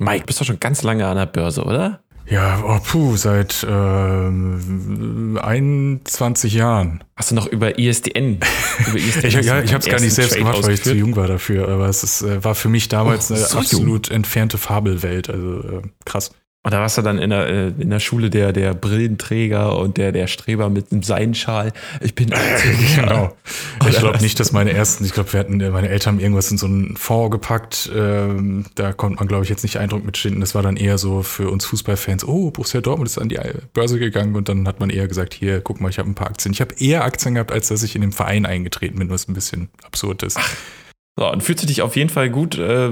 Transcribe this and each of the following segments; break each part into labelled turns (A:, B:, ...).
A: Mike, bist doch schon ganz lange an der Börse, oder?
B: Ja, oh, puh, seit ähm, 21 Jahren.
A: Hast du noch über ISDN?
B: Über ISDN ich, ja, ich habe es gar nicht selbst gemacht, weil ich zu jung war dafür. Aber es ist, äh, war für mich damals oh, so eine absolut jung. entfernte Fabelwelt. Also äh, krass.
A: Und da warst du dann in der, äh, in der Schule der, der Brillenträger und der, der Streber mit einem Seidenschal. Ich bin
B: genau. Ich glaube nicht, dass meine ersten, ich glaube, wir hatten, meine Eltern haben irgendwas in so einen Fonds gepackt. Ähm, da konnte man, glaube ich, jetzt nicht Eindruck mitschinden. Das war dann eher so für uns Fußballfans, oh, Borussia Dortmund ist an die Börse gegangen und dann hat man eher gesagt, hier, guck mal, ich habe ein paar Aktien. Ich habe eher Aktien gehabt, als dass ich in den Verein eingetreten bin, was ein bisschen absurd ist. Ach.
A: So, und fühlst du dich auf jeden Fall gut, äh,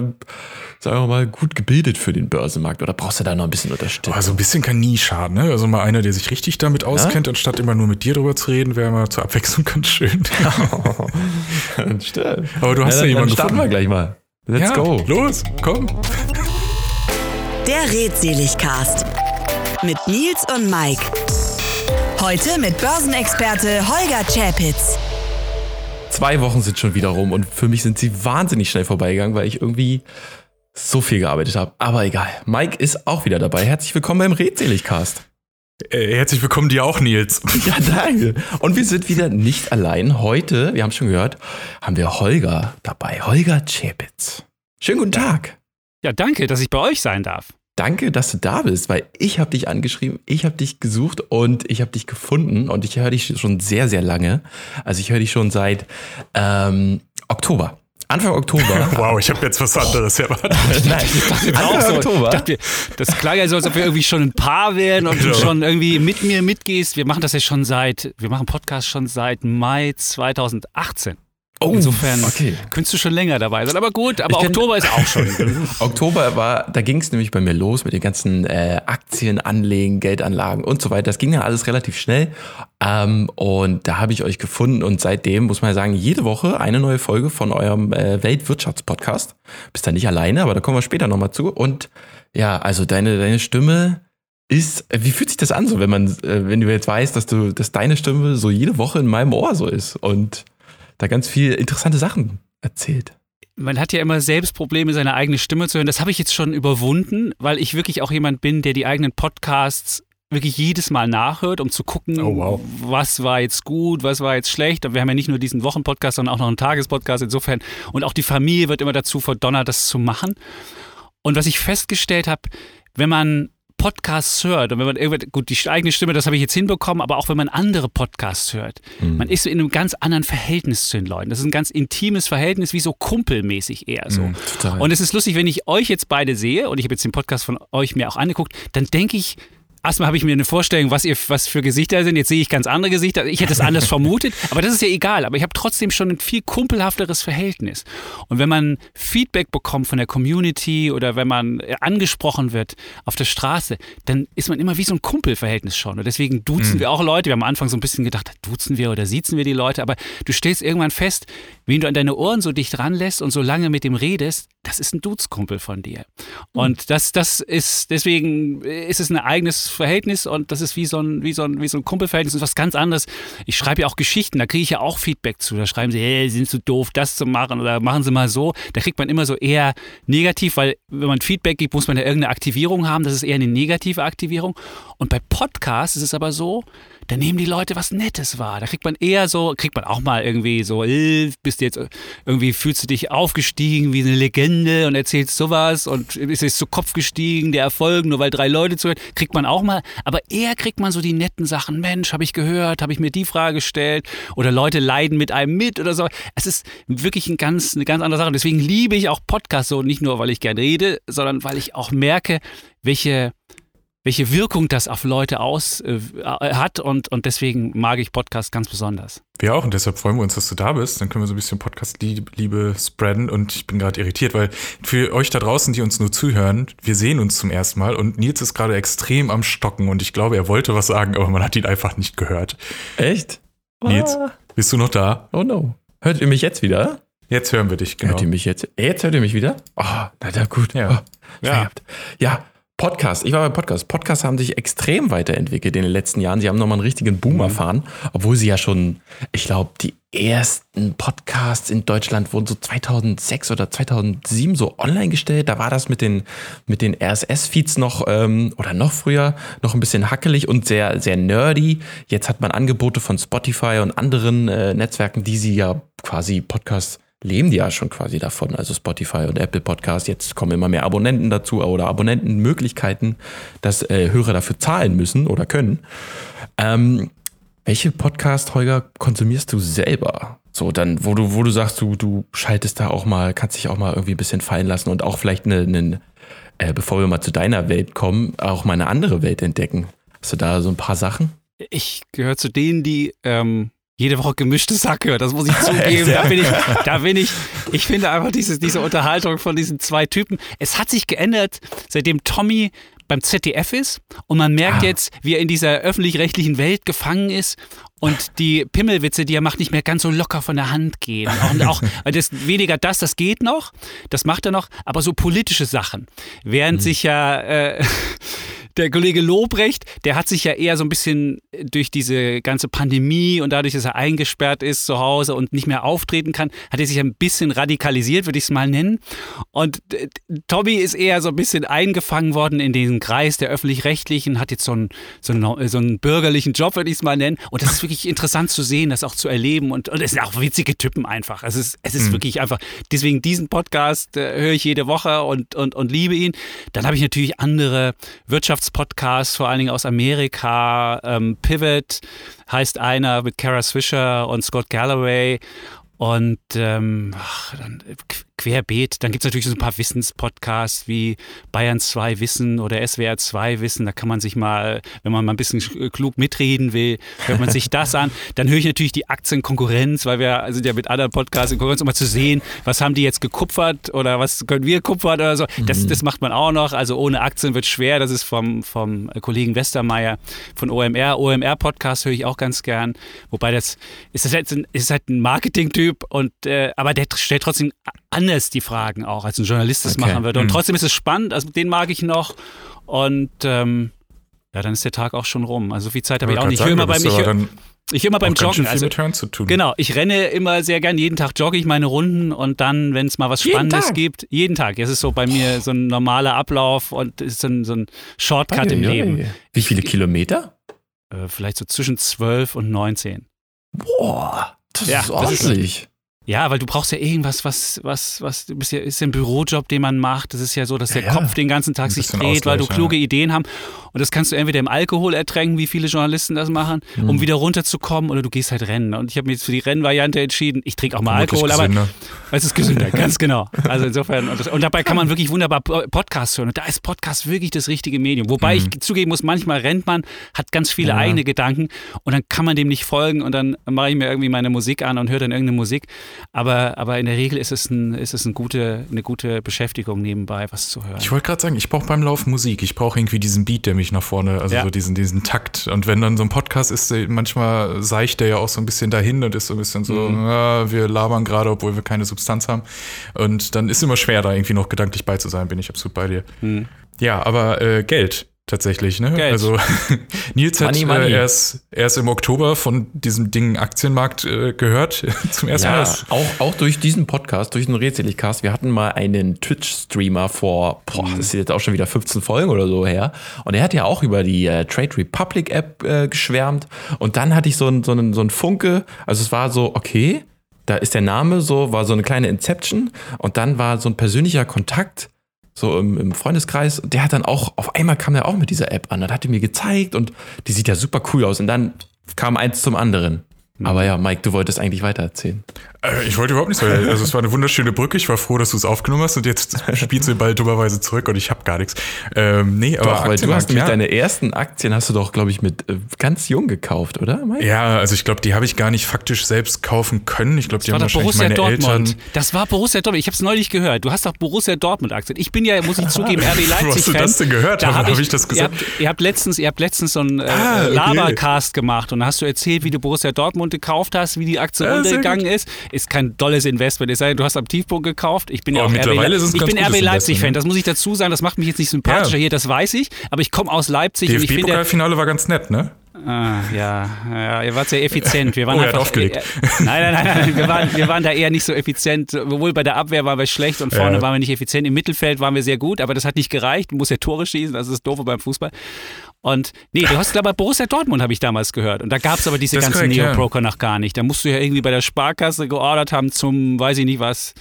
A: sagen wir mal, gut gebildet für den Börsenmarkt oder brauchst du da noch ein bisschen Unterstützung?
B: Also ein bisschen kann nie schaden, ne? Also mal einer, der sich richtig damit auskennt, ja? anstatt immer nur mit dir drüber zu reden, wäre mal zur Abwechslung ganz schön.
A: Stimmt.
B: Aber du hast ja, ja jemanden
A: starten gefunden. wir gleich mal.
B: Let's ja, go. Los, komm.
C: Der Redseligcast mit Nils und Mike. Heute mit Börsenexperte Holger Czapitz.
A: Zwei Wochen sind schon wieder rum und für mich sind sie wahnsinnig schnell vorbeigegangen, weil ich irgendwie so viel gearbeitet habe. Aber egal. Mike ist auch wieder dabei. Herzlich willkommen beim Redseligcast.
B: Äh, herzlich willkommen dir auch, Nils.
A: Ja, danke. Und wir sind wieder nicht allein. Heute, wir haben schon gehört, haben wir Holger dabei. Holger Czepitz. Schönen guten Tag.
D: Ja, danke, dass ich bei euch sein darf.
A: Danke, dass du da bist, weil ich habe dich angeschrieben, ich habe dich gesucht und ich habe dich gefunden und ich höre dich schon sehr, sehr lange. Also ich höre dich schon seit ähm, Oktober. Anfang Oktober.
B: wow, ich habe jetzt was anderes erwartet.
D: Nein, ich Anfang so. Oktober. Dachte, das klang ja so, als ob wir irgendwie schon ein Paar wären und genau. du schon irgendwie mit mir mitgehst. Wir machen das ja schon seit, wir machen Podcast schon seit Mai 2018. Oh, Insofern okay. könntest du schon länger dabei sein. Aber gut, aber ich Oktober ist auch schon.
A: Oktober war, da ging es nämlich bei mir los mit den ganzen äh, Aktien, Anlegen, Geldanlagen und so weiter. Das ging ja alles relativ schnell. Ähm, und da habe ich euch gefunden und seitdem muss man ja sagen, jede Woche eine neue Folge von eurem äh, Weltwirtschaftspodcast. Bist da nicht alleine, aber da kommen wir später nochmal zu. Und ja, also deine, deine Stimme ist, wie fühlt sich das an, so wenn man, äh, wenn du jetzt weißt, dass du, dass deine Stimme so jede Woche in meinem Ohr so ist und da ganz viel interessante Sachen erzählt.
D: Man hat ja immer selbst Probleme, seine eigene Stimme zu hören. Das habe ich jetzt schon überwunden, weil ich wirklich auch jemand bin, der die eigenen Podcasts wirklich jedes Mal nachhört, um zu gucken, oh, wow. was war jetzt gut, was war jetzt schlecht. Und wir haben ja nicht nur diesen Wochenpodcast, sondern auch noch einen Tagespodcast insofern. Und auch die Familie wird immer dazu verdonnert, das zu machen. Und was ich festgestellt habe, wenn man Podcasts hört und wenn man irgendwie, gut, die eigene Stimme, das habe ich jetzt hinbekommen, aber auch wenn man andere Podcasts hört, mhm. man ist in einem ganz anderen Verhältnis zu den Leuten. Das ist ein ganz intimes Verhältnis, wie so kumpelmäßig eher so. Mhm, und es ist lustig, wenn ich euch jetzt beide sehe und ich habe jetzt den Podcast von euch mir auch angeguckt, dann denke ich, erstmal habe ich mir eine Vorstellung, was ihr was für Gesichter sind. Jetzt sehe ich ganz andere Gesichter. Ich hätte es anders vermutet, aber das ist ja egal. Aber ich habe trotzdem schon ein viel kumpelhafteres Verhältnis. Und wenn man Feedback bekommt von der Community oder wenn man äh, angesprochen wird auf der Straße, dann ist man immer wie so ein Kumpelverhältnis schon. Und deswegen duzen mhm. wir auch Leute. Wir haben am Anfang so ein bisschen gedacht, duzen wir oder siezen wir die Leute. Aber du stellst irgendwann fest, wen du an deine Ohren so dicht ranlässt und so lange mit dem redest, das ist ein Duzkumpel von dir. Mhm. Und das, das ist, deswegen ist es ein eigenes Verhältnis und das ist wie so ein, wie so ein, wie so ein Kumpelverhältnis und was ganz anderes. Ich schreibe ja auch Geschichten, da kriege ich ja auch Feedback zu. Da schreiben sie, hey, sind so doof, das zu machen oder machen sie mal so. Da kriegt man immer so eher negativ, weil wenn man Feedback gibt, muss man ja irgendeine Aktivierung haben. Das ist eher eine negative Aktivierung. Und bei Podcasts ist es aber so, da nehmen die Leute was Nettes wahr. Da kriegt man eher so, kriegt man auch mal irgendwie so, äh, bist du jetzt irgendwie, fühlst du dich aufgestiegen wie eine Legende und erzählst sowas und ist jetzt zu Kopf gestiegen, der Erfolg, nur weil drei Leute zuhören, kriegt man auch mal. Aber eher kriegt man so die netten Sachen, Mensch, habe ich gehört, habe ich mir die Frage gestellt oder Leute leiden mit einem mit oder so. Es ist wirklich ein ganz, eine ganz andere Sache. Deswegen liebe ich auch Podcasts so, nicht nur, weil ich gern rede, sondern weil ich auch merke, welche welche Wirkung das auf Leute aus äh, hat und, und deswegen mag ich Podcasts ganz besonders.
B: Wir auch und deshalb freuen wir uns, dass du da bist. Dann können wir so ein bisschen Podcast-Liebe spreaden und ich bin gerade irritiert, weil für euch da draußen, die uns nur zuhören, wir sehen uns zum ersten Mal und Nils ist gerade extrem am Stocken und ich glaube, er wollte was sagen, aber man hat ihn einfach nicht gehört.
A: Echt?
B: Nils, ah. bist du noch da?
A: Oh no. Hört ihr mich jetzt wieder?
B: Jetzt hören wir dich,
A: genau. Hört ihr mich jetzt? Jetzt hört ihr mich wieder? Oh, na, na gut. Ja. Oh, ja. ja. Podcast, ich war bei Podcast. Podcasts haben sich extrem weiterentwickelt in den letzten Jahren. Sie haben nochmal einen richtigen Boom mhm. erfahren, obwohl sie ja schon, ich glaube, die ersten Podcasts in Deutschland wurden so 2006 oder 2007 so online gestellt. Da war das mit den, mit den RSS-Feeds noch ähm, oder noch früher noch ein bisschen hackelig und sehr, sehr nerdy. Jetzt hat man Angebote von Spotify und anderen äh, Netzwerken, die sie ja quasi Podcasts leben die ja schon quasi davon, also Spotify und Apple Podcast. Jetzt kommen immer mehr Abonnenten dazu oder Abonnentenmöglichkeiten, dass äh, Hörer dafür zahlen müssen oder können. Ähm, welche Podcast, Holger, konsumierst du selber? So, dann, wo du, wo du sagst, du, du schaltest da auch mal, kannst dich auch mal irgendwie ein bisschen fallen lassen und auch vielleicht eine, eine äh, bevor wir mal zu deiner Welt kommen, auch mal eine andere Welt entdecken. Hast du da so ein paar Sachen?
D: Ich gehöre zu denen, die ähm, jede Woche gemischte Sacke, das muss ich zugeben. da bin ich, da bin ich, ich finde einfach diese, diese Unterhaltung von diesen zwei Typen. Es hat sich geändert, seitdem Tommy beim ZDF ist und man merkt ah. jetzt, wie er in dieser öffentlich-rechtlichen Welt gefangen ist und die Pimmelwitze, die er macht, nicht mehr ganz so locker von der Hand gehen. Und auch das, weniger das, das geht noch, das macht er noch, aber so politische Sachen. Während mhm. sich ja äh, der Kollege Lobrecht, der hat sich ja eher so ein bisschen durch diese ganze Pandemie und dadurch, dass er eingesperrt ist zu Hause und nicht mehr auftreten kann, hat er sich ein bisschen radikalisiert, würde ich es mal nennen. Und äh, Tommy ist eher so ein bisschen eingefangen worden in diesen Kreis der Öffentlich-Rechtlichen, hat jetzt so einen, so einen, so einen bürgerlichen Job, würde ich es mal nennen. Und das ist wirklich interessant zu sehen, das auch zu erleben. Und, und es sind auch witzige Typen einfach. Es ist, es ist mhm. wirklich einfach, deswegen diesen Podcast äh, höre ich jede Woche und, und, und liebe ihn. Dann habe ich natürlich andere Wirtschafts- Podcasts, vor allen Dingen aus Amerika. Ähm, Pivot heißt einer mit Kara Swisher und Scott Galloway. Und ähm, ach, dann, querbeet. Dann gibt es natürlich so ein paar Wissenspodcasts wie Bayern 2 Wissen oder SWR 2 Wissen. Da kann man sich mal, wenn man mal ein bisschen klug mitreden will, hört man sich das an. Dann höre ich natürlich die Aktienkonkurrenz, weil wir sind ja mit anderen Podcasts in Konkurrenz, um mal zu sehen, was haben die jetzt gekupfert oder was können wir kupfern oder so. Das, mhm. das macht man auch noch. Also ohne Aktien wird schwer. Das ist vom, vom Kollegen Westermeier von OMR. OMR-Podcast höre ich auch ganz gern. Wobei das ist, das halt, ist halt ein Marketing-Typ und äh, aber der stellt trotzdem anders die Fragen auch, als ein Journalist das okay. machen würde. Und mhm. trotzdem ist es spannend, also den mag ich noch. Und ähm, ja, dann ist der Tag auch schon rum. Also viel Zeit habe ich auch nicht. Ich höre immer beim, ich hör, ich immer beim Joggen.
B: Also, tun.
D: Genau, ich renne immer sehr gern. Jeden Tag jogge ich meine Runden und dann, wenn es mal was Spannendes gibt, jeden Tag. Es ist so bei mir so ein normaler Ablauf und ist so ein, so ein Shortcut im Leben.
A: Wie viele Kilometer?
D: Äh, vielleicht so zwischen 12 und 19.
A: Boah, das ja, ist ordentlich.
D: Ja, weil du brauchst ja irgendwas, was, was, was, du bist ja, ist ja ein Bürojob, den man macht. Das ist ja so, dass der ja, Kopf den ganzen Tag sich dreht, weil du kluge ja. Ideen haben. Und das kannst du entweder im Alkohol ertränken, wie viele Journalisten das machen, mhm. um wieder runterzukommen, oder du gehst halt rennen. Und ich habe mich jetzt für die Rennvariante entschieden. Ich trinke auch mal Alkohol, gesünder. aber es ist gesünder, ganz genau. Also insofern, und, das, und, dabei kann man wirklich wunderbar Podcasts hören. Und da ist Podcast wirklich das richtige Medium. Wobei mhm. ich zugeben muss, manchmal rennt man, hat ganz viele eigene Gedanken und dann kann man dem nicht folgen und dann mache ich mir irgendwie meine Musik an und höre dann irgendeine Musik. Aber, aber in der Regel ist es, ein, ist es ein gute, eine gute Beschäftigung nebenbei, was zu hören.
B: Ich wollte gerade sagen, ich brauche beim Laufen Musik. Ich brauche irgendwie diesen Beat, der mich nach vorne, also ja. so diesen, diesen Takt. Und wenn dann so ein Podcast ist, manchmal seicht der ja auch so ein bisschen dahin und ist so ein bisschen so, mhm. ja, wir labern gerade, obwohl wir keine Substanz haben. Und dann ist es immer schwer, da irgendwie noch gedanklich bei zu sein, bin ich absolut bei dir. Mhm. Ja, aber äh, Geld tatsächlich. Ne?
D: Geld.
B: Also Nils hat money, money. Äh, erst, erst im Oktober von diesem Ding Aktienmarkt äh, gehört zum ersten ja, Mal.
A: Auch, auch durch diesen Podcast, durch den Rätseligcast. Wir hatten mal einen Twitch-Streamer vor, boah, das ist jetzt auch schon wieder 15 Folgen oder so her. Und er hat ja auch über die äh, Trade Republic App äh, geschwärmt. Und dann hatte ich so einen so einen, so einen Funke. Also es war so, okay, da ist der Name so, war so eine kleine Inception. Und dann war so ein persönlicher Kontakt so im, im, Freundeskreis. Der hat dann auch, auf einmal kam er auch mit dieser App an. Das hat er mir gezeigt und die sieht ja super cool aus. Und dann kam eins zum anderen. Aber ja, Mike, du wolltest eigentlich weitererzählen.
B: Äh, ich wollte überhaupt nicht so. Also es war eine wunderschöne Brücke. Ich war froh, dass du es aufgenommen hast und jetzt spielst du den Ball dummerweise zurück und ich habe gar nichts.
A: Ähm, nee, aber doch, weil du hast nämlich ja. deine ersten Aktien hast du doch, glaube ich, mit äh, ganz jung gekauft, oder?
B: Mike? Ja, also ich glaube, die habe ich gar nicht faktisch selbst kaufen können. Ich glaube, die haben wahrscheinlich
D: Borussia
B: meine
D: Dortmund.
B: Eltern.
D: Das war Borussia Dortmund. Ich habe es neulich gehört. Du hast doch Borussia Dortmund Aktien. Ich bin ja, muss ich zugeben, RB Leipzig Fan.
B: Hast du das denn gehört?
D: Da
B: habe
D: hab
B: ich, das
D: gesagt? Ihr habt, ihr habt, letztens, ihr habt letztens so einen äh, ah, okay. Labercast gemacht und da hast du erzählt, wie du Borussia Dortmund gekauft hast, wie die Aktie ja, runtergegangen ist. Ist kein dolles Investment. Es sei denn, du hast am Tiefpunkt gekauft. Ich bin ja oh, auch
B: mittlerweile RB, ist es
D: ich bin RB Leipzig-Fan. Das muss ich dazu sagen. Das macht mich jetzt nicht sympathischer ja. hier, das weiß ich. Aber ich komme aus Leipzig.
B: DFB-Pokalfinale war ganz nett, ne?
D: Ah, ja, ja, ihr wart sehr effizient. Wir waren
B: oh,
D: einfach,
B: aufgelegt. Äh,
D: nein, nein, nein, nein. Wir, waren, wir waren da eher nicht so effizient. Sowohl bei der Abwehr waren wir schlecht und vorne ja. waren wir nicht effizient. Im Mittelfeld waren wir sehr gut, aber das hat nicht gereicht. Du musst ja Tore schießen, das ist doof beim Fußball. Und nee, du hast, glaube ich, Borussia Dortmund habe ich damals gehört. Und da gab es aber diese das ganzen Neo-Broker ja. noch gar nicht. Da musst du ja irgendwie bei der Sparkasse geordert haben zum, weiß ich nicht was.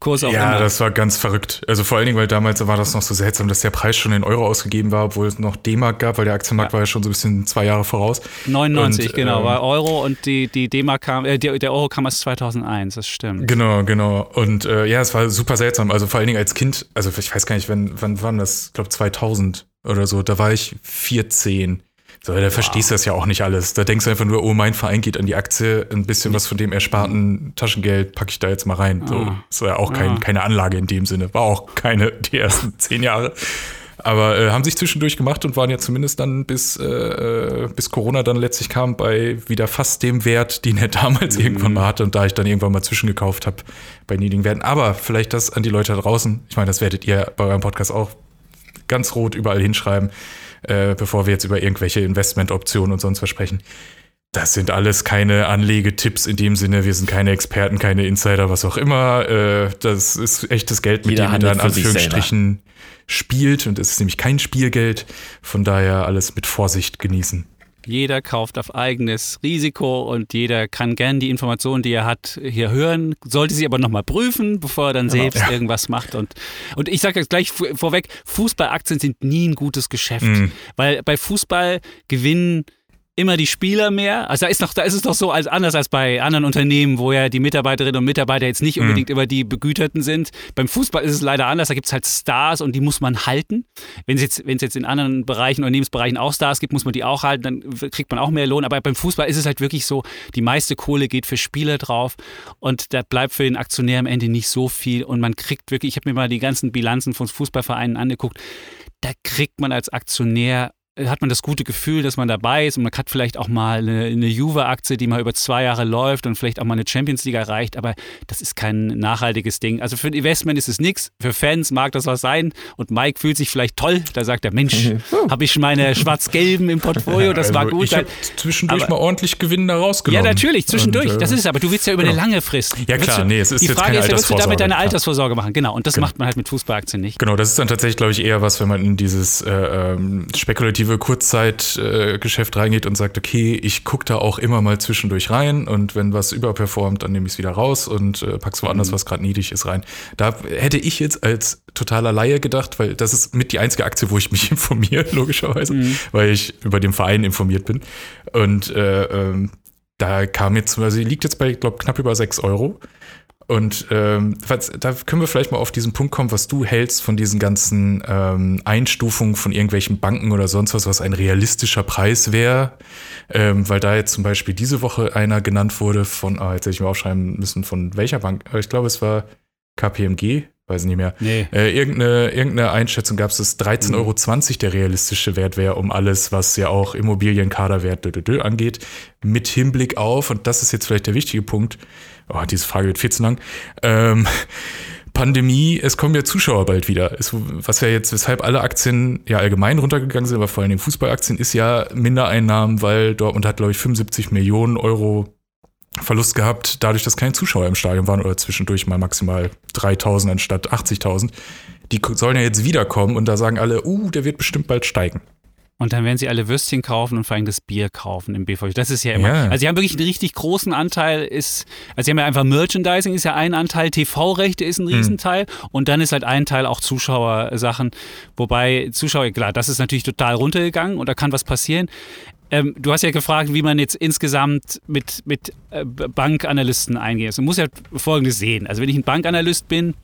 D: Kurs auch
B: Ja, immer. das war ganz verrückt. Also vor allen Dingen, weil damals war das noch so seltsam, dass der Preis schon in Euro ausgegeben war, obwohl es noch D-Mark gab, weil der Aktienmarkt ja. war ja schon so ein bisschen zwei Jahre voraus.
D: 99, und, genau, ähm, war Euro und die, die D-Mark kam, äh, der Euro kam erst 2001, das stimmt.
B: Genau, genau. Und äh, ja, es war super seltsam. Also vor allen Dingen als Kind, also ich weiß gar nicht, wann, wann war das? Ich glaube 2000 oder so, da war ich 14. So, da wow. verstehst du das ja auch nicht alles. Da denkst du einfach nur, oh, mein Verein geht an die Aktie, ein bisschen was von dem ersparten Taschengeld packe ich da jetzt mal rein. So, ah. das war ja auch kein, ah. keine Anlage in dem Sinne. War auch keine die ersten zehn Jahre. Aber äh, haben sich zwischendurch gemacht und waren ja zumindest dann bis, äh, äh bis Corona dann letztlich kam bei wieder fast dem Wert, den er damals mhm. irgendwann mal hatte und da ich dann irgendwann mal zwischengekauft habe bei niedrigen Werten. Aber vielleicht das an die Leute da draußen. Ich meine, das werdet ihr bei eurem Podcast auch ganz rot überall hinschreiben äh, bevor wir jetzt über irgendwelche Investmentoptionen und sonst was sprechen. Das sind alles keine Anlegetipps in dem Sinne. Wir sind keine Experten, keine Insider, was auch immer. Äh, das ist echtes Geld, mit Jeder dem man da in Anführungsstrichen spielt. Und es ist nämlich kein Spielgeld. Von daher alles mit Vorsicht genießen.
D: Jeder kauft auf eigenes Risiko und jeder kann gern die Informationen, die er hat, hier hören, sollte sie aber nochmal prüfen, bevor er dann genau. selbst ja. irgendwas macht. Und, und ich sage jetzt gleich vorweg, Fußballaktien sind nie ein gutes Geschäft, mhm. weil bei Fußball gewinnen immer die Spieler mehr. Also da ist, noch, da ist es doch so als anders als bei anderen Unternehmen, wo ja die Mitarbeiterinnen und Mitarbeiter jetzt nicht mhm. unbedingt mhm. immer die Begüterten sind. Beim Fußball ist es leider anders. Da gibt es halt Stars und die muss man halten. Wenn es jetzt, jetzt in anderen Bereichen, Unternehmensbereichen auch Stars gibt, muss man die auch halten, dann kriegt man auch mehr Lohn. Aber beim Fußball ist es halt wirklich so, die meiste Kohle geht für Spieler drauf und da bleibt für den Aktionär am Ende nicht so viel und man kriegt wirklich, ich habe mir mal die ganzen Bilanzen von Fußballvereinen angeguckt, da kriegt man als Aktionär hat man das gute Gefühl, dass man dabei ist und man hat vielleicht auch mal eine, eine Juve-Aktie, die mal über zwei Jahre läuft und vielleicht auch mal eine Champions League erreicht, aber das ist kein nachhaltiges Ding. Also für ein Investment ist es nichts, für Fans mag das was sein und Mike fühlt sich vielleicht toll, da sagt er, Mensch, habe ich meine schwarz-gelben im Portfolio, das also war gut.
B: Ich habe zwischendurch aber, mal ordentlich Gewinn da rausgenommen.
D: Ja, natürlich, zwischendurch, und, äh, das ist es, aber du willst ja über genau. eine lange Frist.
B: Ja klar, du, nee, es ist
D: Die
B: jetzt
D: Frage
B: keine
D: ist ja, willst du damit deine Altersvorsorge machen? Genau, und das genau. macht man halt mit Fußballaktien nicht.
B: Genau, das ist dann tatsächlich, glaube ich, eher was, wenn man in dieses äh, ähm, spekulative Kurzzeit Geschäft reingeht und sagt, okay, ich gucke da auch immer mal zwischendurch rein und wenn was überperformt, dann nehme ich es wieder raus und äh, pack's woanders, mhm. was gerade niedrig ist, rein. Da hätte ich jetzt als totaler Laie gedacht, weil das ist mit die einzige Aktie, wo ich mich informiere, logischerweise, mhm. weil ich über den Verein informiert bin. Und äh, ähm, da kam jetzt, also sie liegt jetzt bei, ich glaube, knapp über 6 Euro. Und ähm, da können wir vielleicht mal auf diesen Punkt kommen, was du hältst von diesen ganzen ähm, Einstufungen von irgendwelchen Banken oder sonst was, was ein realistischer Preis wäre. Ähm, weil da jetzt zum Beispiel diese Woche einer genannt wurde von, ah, jetzt hätte ich mir aufschreiben müssen, von welcher Bank? Ich glaube, es war KPMG, weiß nicht mehr. Nee. Äh, irgendeine, irgendeine Einschätzung gab es, dass 13,20 mhm. Euro der realistische Wert wäre, um alles, was ja auch Immobilienkaderwert angeht, mit Hinblick auf, und das ist jetzt vielleicht der wichtige Punkt, oh, diese Frage wird viel zu lang, ähm, Pandemie, es kommen ja Zuschauer bald wieder. Es, was ja jetzt, weshalb alle Aktien ja allgemein runtergegangen sind, aber vor allem Fußballaktien, ist ja Mindereinnahmen, weil Dortmund hat, glaube ich, 75 Millionen Euro Verlust gehabt, dadurch, dass keine Zuschauer im Stadion waren oder zwischendurch mal maximal 3000 anstatt 80.000. Die sollen ja jetzt wiederkommen und da sagen alle, uh, der wird bestimmt bald steigen.
D: Und dann werden sie alle Würstchen kaufen und vor allem das Bier kaufen im BVB. Das ist ja immer. Ja. Also sie haben wirklich einen richtig großen Anteil, ist, also sie haben ja einfach Merchandising ist ja ein Anteil, TV-Rechte ist ein hm. Riesenteil mhm. und dann ist halt ein Teil auch Zuschauersachen. Wobei Zuschauer, klar, das ist natürlich total runtergegangen und da kann was passieren. Ähm, du hast ja gefragt, wie man jetzt insgesamt mit, mit äh, Bankanalysten eingeht. Also man muss ja Folgendes sehen. Also wenn ich ein Bankanalyst bin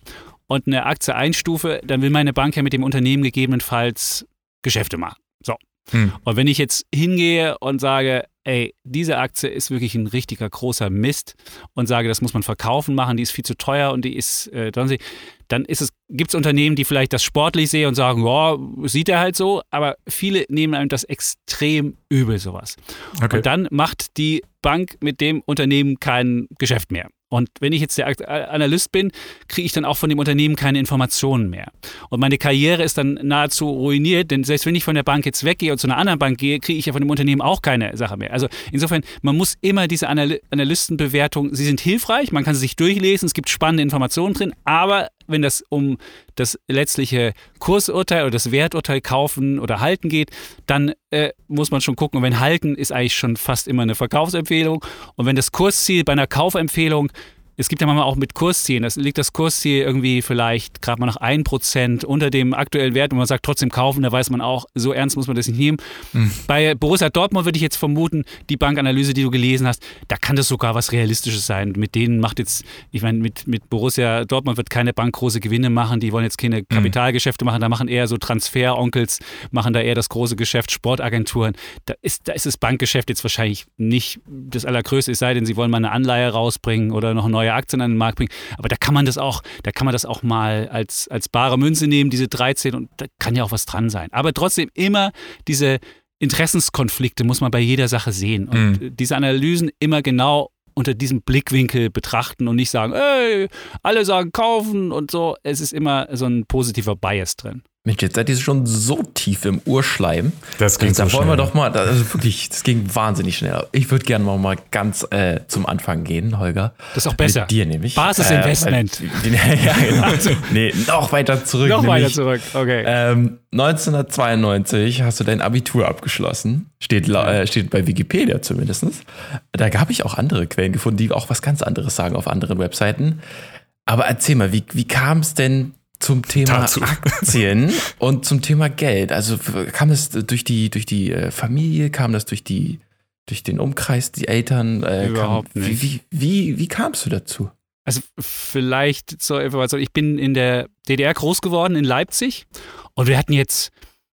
D: und eine Aktie einstufe, dann will meine Bank ja mit dem Unternehmen gegebenenfalls Geschäfte machen. So. Hm. Und wenn ich jetzt hingehe und sage, ey, diese Aktie ist wirklich ein richtiger großer Mist und sage, das muss man verkaufen machen, die ist viel zu teuer und die ist, äh, dann ist es, gibt es Unternehmen, die vielleicht das sportlich sehen und sagen, ja, sieht er halt so, aber viele nehmen einem das extrem übel, sowas. Okay. Und dann macht die Bank mit dem Unternehmen kein Geschäft mehr. Und wenn ich jetzt der Analyst bin, kriege ich dann auch von dem Unternehmen keine Informationen mehr. Und meine Karriere ist dann nahezu ruiniert, denn selbst wenn ich von der Bank jetzt weggehe und zu einer anderen Bank gehe, kriege ich ja von dem Unternehmen auch keine Sache mehr. Also insofern, man muss immer diese Anal Analystenbewertungen, sie sind hilfreich, man kann sie sich durchlesen, es gibt spannende Informationen drin, aber wenn das um das letztliche Kursurteil oder das Werturteil kaufen oder halten geht, dann äh, muss man schon gucken. Und wenn halten ist eigentlich schon fast immer eine Verkaufsempfehlung. Und wenn das Kursziel bei einer Kaufempfehlung es gibt ja manchmal auch mit Kurszielen, das liegt das Kursziel irgendwie vielleicht gerade mal noch ein Prozent unter dem aktuellen Wert und man sagt trotzdem kaufen, da weiß man auch, so ernst muss man das nicht nehmen. Mhm. Bei Borussia Dortmund würde ich jetzt vermuten, die Bankanalyse, die du gelesen hast, da kann das sogar was Realistisches sein. Mit denen macht jetzt, ich meine, mit, mit Borussia Dortmund wird keine Bank große Gewinne machen, die wollen jetzt keine mhm. Kapitalgeschäfte machen, da machen eher so Transferonkels, machen da eher das große Geschäft, Sportagenturen. Da ist, da ist das Bankgeschäft jetzt wahrscheinlich nicht das allergrößte, es sei denn, sie wollen mal eine Anleihe rausbringen oder noch neue neue Aktien an den Markt bringen. Aber da kann man das auch, da kann man das auch mal als, als bare Münze nehmen, diese 13, und da kann ja auch was dran sein. Aber trotzdem immer diese Interessenskonflikte muss man bei jeder Sache sehen. Und mhm. diese Analysen immer genau unter diesem Blickwinkel betrachten und nicht sagen, ey, alle sagen kaufen und so. Es ist immer so ein positiver Bias drin.
A: Mensch, jetzt seid ihr schon so tief im Urschleim.
B: Das ging
A: also,
B: Da
A: so wollen wir doch mal, also wirklich, das ging wahnsinnig schnell. Ich würde gerne mal, mal ganz äh, zum Anfang gehen, Holger.
D: Das ist auch besser.
A: Mit dir nämlich.
D: Basisinvestment.
A: Äh, ja, genau. nee, noch weiter zurück.
D: Noch nämlich, weiter zurück, okay.
A: Ähm, 1992 hast du dein Abitur abgeschlossen. Steht, äh, steht bei Wikipedia zumindest. Da habe ich auch andere Quellen gefunden, die auch was ganz anderes sagen auf anderen Webseiten. Aber erzähl mal, wie, wie kam es denn zum Thema Dazu. Aktien und zum Thema Geld. Also kam das durch die, durch die äh, Familie, kam das durch die, durch den Umkreis, die Eltern?
D: Äh, Überhaupt
A: kam, nicht. Wie, wie, wie, wie kamst du dazu?
D: Also vielleicht zur Information, ich bin in der DDR groß geworden in Leipzig und wir hatten jetzt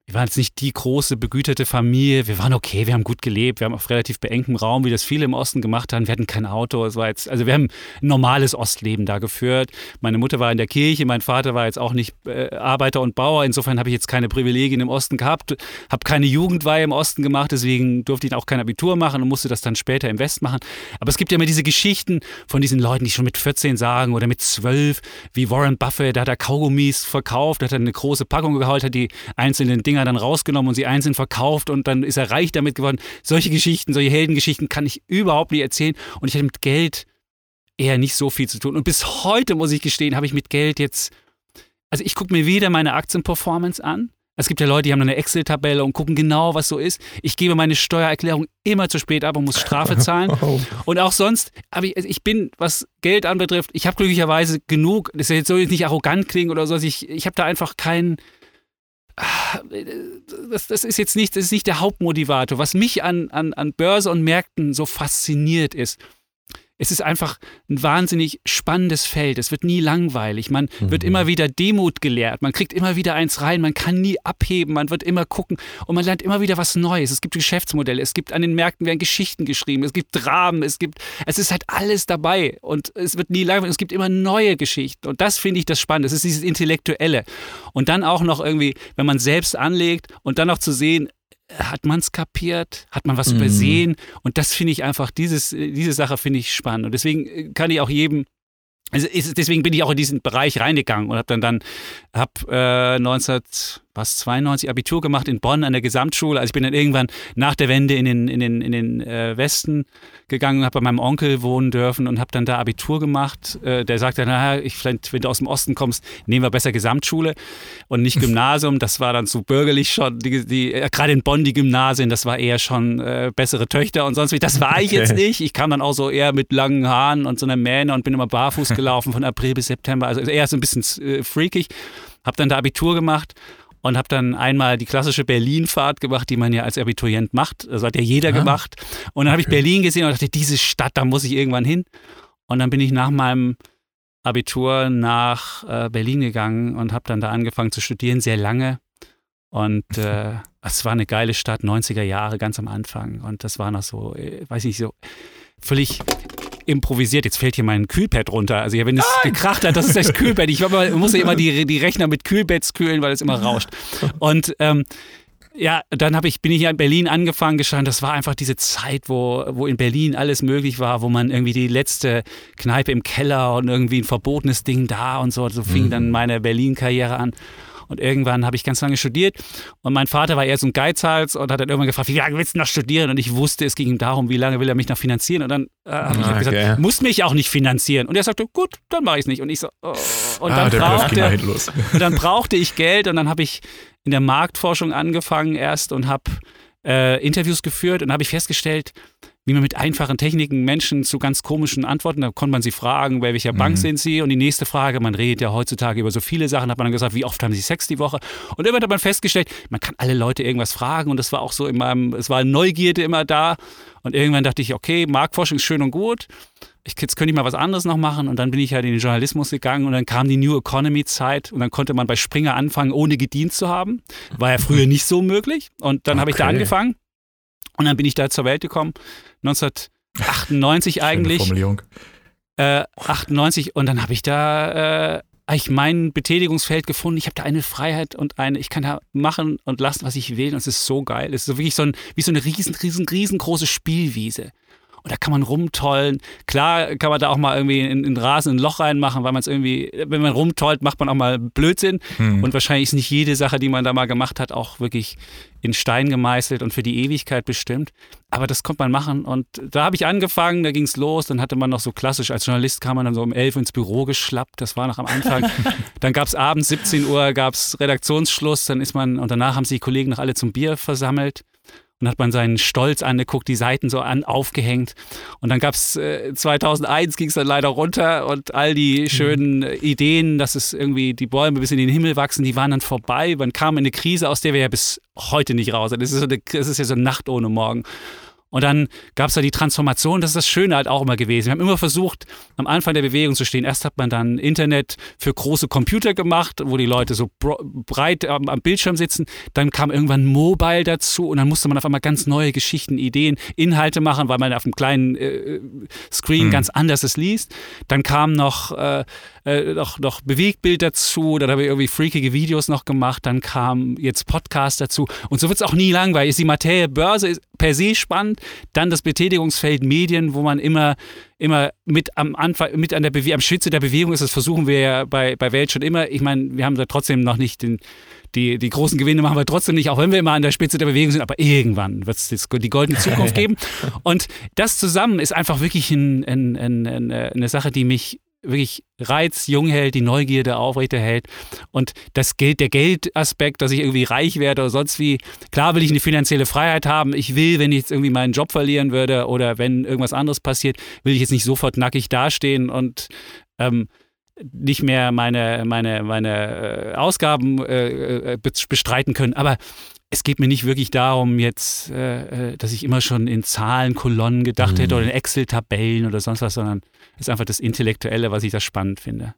D: wir waren jetzt nicht die große, begüterte Familie. Wir waren okay, wir haben gut gelebt, wir haben auf relativ beengtem Raum, wie das viele im Osten gemacht haben. Wir hatten kein Auto. Es war jetzt, also wir haben ein normales Ostleben da geführt. Meine Mutter war in der Kirche, mein Vater war jetzt auch nicht äh, Arbeiter und Bauer. Insofern habe ich jetzt keine Privilegien im Osten gehabt, habe keine Jugendweihe im Osten gemacht, deswegen durfte ich auch kein Abitur machen und musste das dann später im West machen. Aber es gibt ja immer diese Geschichten von diesen Leuten, die schon mit 14 sagen oder mit 12, wie Warren Buffett, da hat er Kaugummis verkauft, hat er eine große Packung geholt, hat die einzelnen Dinge Dinger dann rausgenommen und sie einzeln verkauft und dann ist er reich damit geworden. Solche Geschichten, solche Heldengeschichten kann ich überhaupt nicht erzählen und ich hatte mit Geld eher nicht so viel zu tun. Und bis heute, muss ich gestehen, habe ich mit Geld jetzt, also ich gucke mir weder meine Aktienperformance an, es gibt ja Leute, die haben eine Excel-Tabelle und gucken genau, was so ist. Ich gebe meine Steuererklärung immer zu spät ab und muss Strafe zahlen. Oh. Und auch sonst, aber ich, also ich bin, was Geld anbetrifft, ich habe glücklicherweise genug, das soll jetzt nicht arrogant klingen oder so, also ich, ich habe da einfach keinen das, das, ist jetzt nicht, das ist nicht der Hauptmotivator. Was mich an, an, an Börse und Märkten so fasziniert ist, es ist einfach ein wahnsinnig spannendes Feld. Es wird nie langweilig. Man mhm. wird immer wieder Demut gelehrt. Man kriegt immer wieder eins rein. Man kann nie abheben. Man wird immer gucken und man lernt immer wieder was Neues. Es gibt Geschäftsmodelle. Es gibt an den Märkten werden Geschichten geschrieben. Es gibt Dramen. Es gibt, es ist halt alles dabei und es wird nie langweilig. Es gibt immer neue Geschichten und das finde ich das Spannende. Es ist dieses Intellektuelle und dann auch noch irgendwie, wenn man selbst anlegt und dann noch zu sehen, hat man es kapiert? Hat man was mhm. übersehen? Und das finde ich einfach, dieses, diese Sache finde ich spannend. Und deswegen äh, kann ich auch jedem also ist, deswegen bin ich auch in diesen Bereich reingegangen und habe dann dann hab äh, 19 was 92 Abitur gemacht in Bonn an der Gesamtschule. Also ich bin dann irgendwann nach der Wende in den in den in den äh, Westen gegangen, habe bei meinem Onkel wohnen dürfen und habe dann da Abitur gemacht. Äh, der sagte, naja, ich vielleicht wenn du aus dem Osten kommst, nehmen wir besser Gesamtschule und nicht Gymnasium. Das war dann so bürgerlich schon. Die, die äh, gerade in Bonn die Gymnasien, das war eher schon äh, bessere Töchter und sonst wie. Das war ich okay. jetzt nicht. Ich kam dann auch so eher mit langen Haaren und so einer Mähne und bin immer barfuß gelaufen von April bis September. Also eher so ein bisschen äh, freakig. Habe dann da Abitur gemacht und habe dann einmal die klassische Berlin-Fahrt gemacht, die man ja als Abiturient macht. Das hat ja jeder ah, gemacht. Und dann habe ich Berlin gesehen und dachte, diese Stadt, da muss ich irgendwann hin. Und dann bin ich nach meinem Abitur nach äh, Berlin gegangen und habe dann da angefangen zu studieren, sehr lange. Und äh, es war eine geile Stadt, 90er Jahre ganz am Anfang. Und das war noch so, äh, weiß ich nicht, so völlig improvisiert. Jetzt fällt hier mein Kühlpad runter. Also wenn es Nein. gekracht hat, das ist das Kühlpad. Ich muss ja immer die, die Rechner mit Kühlpads kühlen, weil es immer rauscht. Und ähm, ja, dann hab ich, bin ich ja in Berlin angefangen gestanden. Das war einfach diese Zeit, wo, wo in Berlin alles möglich war, wo man irgendwie die letzte Kneipe im Keller und irgendwie ein verbotenes Ding da und so. So fing mhm. dann meine Berlin-Karriere an. Und irgendwann habe ich ganz lange studiert und mein Vater war eher so ein Geizhals und hat dann irgendwann gefragt, wie lange willst du noch studieren? Und ich wusste, es ging ihm darum, wie lange will er mich noch finanzieren? Und dann äh, habe ich ah, okay. gesagt, muss mich auch nicht finanzieren. Und er sagte, gut, dann mache ich es nicht. Und ich so, oh. und, ah, dann brauchte, und dann brauchte ich Geld und dann habe ich in der Marktforschung angefangen erst und habe äh, Interviews geführt und habe ich festgestellt, wie man mit einfachen Techniken Menschen zu ganz komischen Antworten, da konnte man sie fragen, bei welcher mhm. Bank sind sie? Und die nächste Frage, man redet ja heutzutage über so viele Sachen, hat man dann gesagt, wie oft haben sie Sex die Woche? Und irgendwann hat man festgestellt, man kann alle Leute irgendwas fragen und das war auch so in meinem, es war Neugierde immer da. Und irgendwann dachte ich, okay, Marktforschung ist schön und gut. Ich, jetzt könnte ich mal was anderes noch machen und dann bin ich halt in den Journalismus gegangen und dann kam die New Economy Zeit und dann konnte man bei Springer anfangen, ohne gedient zu haben. War ja früher nicht so möglich und dann okay. habe ich da angefangen und dann bin ich da zur Welt gekommen, 1998 eigentlich. Formulierung. Äh, 98 und dann habe ich da äh, eigentlich mein Betätigungsfeld gefunden. Ich habe da eine Freiheit und eine, ich kann da machen und lassen, was ich will. Und es ist so geil. Es ist so wirklich so ein, wie so eine riesen, riesen, riesengroße Spielwiese. Und da kann man rumtollen. Klar kann man da auch mal irgendwie in, in Rasen ein Loch reinmachen, weil man es irgendwie, wenn man rumtollt, macht man auch mal Blödsinn. Hm. Und wahrscheinlich ist nicht jede Sache, die man da mal gemacht hat, auch wirklich in Stein gemeißelt und für die Ewigkeit bestimmt. Aber das konnte man machen. Und da habe ich angefangen, da ging es los. Dann hatte man noch so klassisch, als Journalist kam man dann so um elf ins Büro geschlappt. Das war noch am Anfang. dann gab es abends 17 Uhr, gab es Redaktionsschluss. Dann ist man, und danach haben sich die Kollegen noch alle zum Bier versammelt und hat man seinen Stolz angeguckt, die Seiten so an, aufgehängt. Und dann gab es äh, 2001 ging es dann leider runter und all die mhm. schönen mhm. Ideen, dass es irgendwie die Bäume bis in den Himmel wachsen, die waren dann vorbei. Man kam in eine Krise, aus der wir ja bis heute nicht raus sind. Das ist, so eine, ist ja so eine Nacht ohne Morgen. Und dann gab es da die Transformation, das ist das Schöne halt auch immer gewesen. Wir haben immer versucht, am Anfang der Bewegung zu stehen. Erst hat man dann Internet für große Computer gemacht, wo die Leute so breit am, am Bildschirm sitzen. Dann kam irgendwann Mobile dazu und dann musste man auf einmal ganz neue Geschichten, Ideen, Inhalte machen, weil man auf einem kleinen äh, Screen hm. ganz anders es liest. Dann kam noch äh, äh, noch, noch Bewegtbild dazu, dann habe ich irgendwie freakige Videos noch gemacht, dann kam jetzt Podcast dazu und so wird es auch nie langweilig. Ist die Materie Börse ist per se spannend, dann das Betätigungsfeld Medien, wo man immer immer mit am Anfang, mit an der Bewe am Schwitze der Bewegung ist, das versuchen wir ja bei, bei Welt schon immer. Ich meine, wir haben da trotzdem noch nicht den, die, die großen Gewinne machen wir trotzdem nicht, auch wenn wir immer an der Spitze der Bewegung sind, aber irgendwann wird es die goldene Zukunft geben. Und das zusammen ist einfach wirklich ein, ein, ein, eine Sache, die mich wirklich Reiz jung hält, die Neugierde aufrechterhält. Und das Geld, der Geldaspekt, dass ich irgendwie reich werde oder sonst wie, klar will ich eine finanzielle Freiheit haben. Ich will, wenn ich jetzt irgendwie meinen Job verlieren würde oder wenn irgendwas anderes passiert, will ich jetzt nicht sofort nackig dastehen und ähm, nicht mehr meine, meine, meine äh, Ausgaben äh, äh bestreiten können. Aber es geht mir nicht wirklich darum, jetzt, äh, äh dass ich immer schon in Zahlenkolonnen gedacht mhm. hätte oder in Excel-Tabellen oder sonst was, sondern es ist einfach das Intellektuelle, was ich da spannend finde.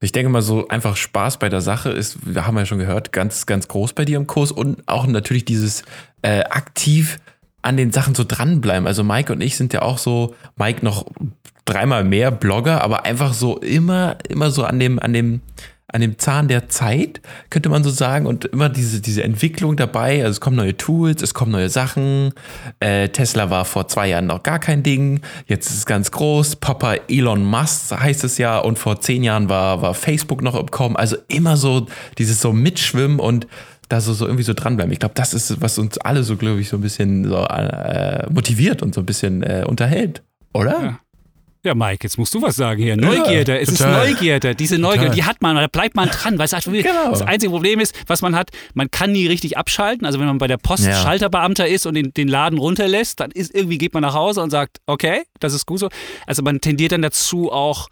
A: Ich denke mal, so einfach Spaß bei der Sache ist, wir haben ja schon gehört, ganz, ganz groß bei dir im Kurs und auch natürlich dieses äh, aktiv an den Sachen so dranbleiben. Also Mike und ich sind ja auch so, Mike noch dreimal mehr Blogger, aber einfach so immer, immer so an dem, an dem, an dem Zahn der Zeit, könnte man so sagen, und immer diese, diese Entwicklung dabei. Also es kommen neue Tools, es kommen neue Sachen. Äh, Tesla war vor zwei Jahren noch gar kein Ding, jetzt ist es ganz groß. Papa Elon Musk heißt es ja, und vor zehn Jahren war, war Facebook noch im Kommen. Also immer so dieses so Mitschwimmen und da so, so irgendwie so dranbleiben. Ich glaube, das ist, was uns alle so, glaube ich, so ein bisschen so, äh, motiviert und so ein bisschen äh, unterhält, oder?
D: Ja. Ja, Mike, jetzt musst du was sagen hier. Neugierde, ja, es total. ist Neugierde. Diese Neugierde, total. die hat man, da bleibt man dran. Weil es halt, genau. Das einzige Problem ist, was man hat, man kann nie richtig abschalten. Also wenn man bei der Post ja. Schalterbeamter ist und den, den Laden runterlässt, dann ist irgendwie geht man nach Hause und sagt, okay, das ist gut so. Also man tendiert dann dazu auch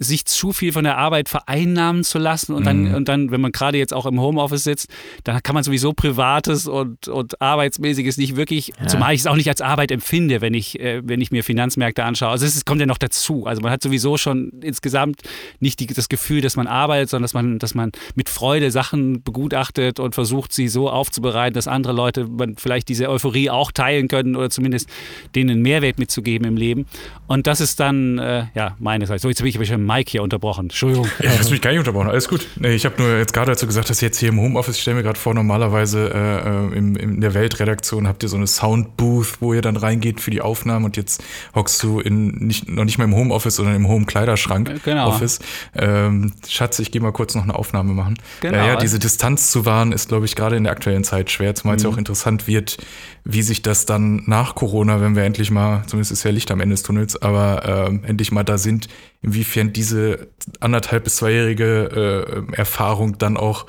D: sich zu viel von der Arbeit vereinnahmen zu lassen und dann, mhm. und dann, wenn man gerade jetzt auch im Homeoffice sitzt, dann kann man sowieso Privates und, und Arbeitsmäßiges nicht wirklich, ja. zumal ich es auch nicht als Arbeit empfinde, wenn ich, äh, wenn ich mir Finanzmärkte anschaue. Also es kommt ja noch dazu. Also man hat sowieso schon insgesamt nicht die, das Gefühl, dass man arbeitet, sondern dass man, dass man mit Freude Sachen begutachtet und versucht, sie so aufzubereiten, dass andere Leute man vielleicht diese Euphorie auch teilen können oder zumindest denen einen Mehrwert mitzugeben im Leben. Und das ist dann, äh, ja, meine Seite. So, jetzt habe ich aber schon Mike hier unterbrochen. Entschuldigung.
B: Ja, du hast mich gar nicht unterbrochen. Alles gut. Nee, ich habe nur jetzt gerade dazu gesagt, dass jetzt hier im Homeoffice, ich stelle mir gerade vor, normalerweise äh, äh, in, in der Weltredaktion habt ihr so eine Soundbooth, wo ihr dann reingeht für die Aufnahmen und jetzt hockst du in nicht, noch nicht mal im Homeoffice, sondern im Home-Kleiderschrank.
D: Äh, genau.
B: Office. Ähm, Schatz, ich gehe mal kurz noch eine Aufnahme machen. Genau. Äh, ja, diese Distanz zu wahren ist, glaube ich, gerade in der aktuellen Zeit schwer, zumal es ja mhm. auch interessant wird, wie sich das dann nach Corona, wenn wir endlich mal, zumindest ist ja Licht am Ende des Tunnels, aber ähm, endlich mal da sind, inwiefern diese anderthalb bis zweijährige äh, Erfahrung dann auch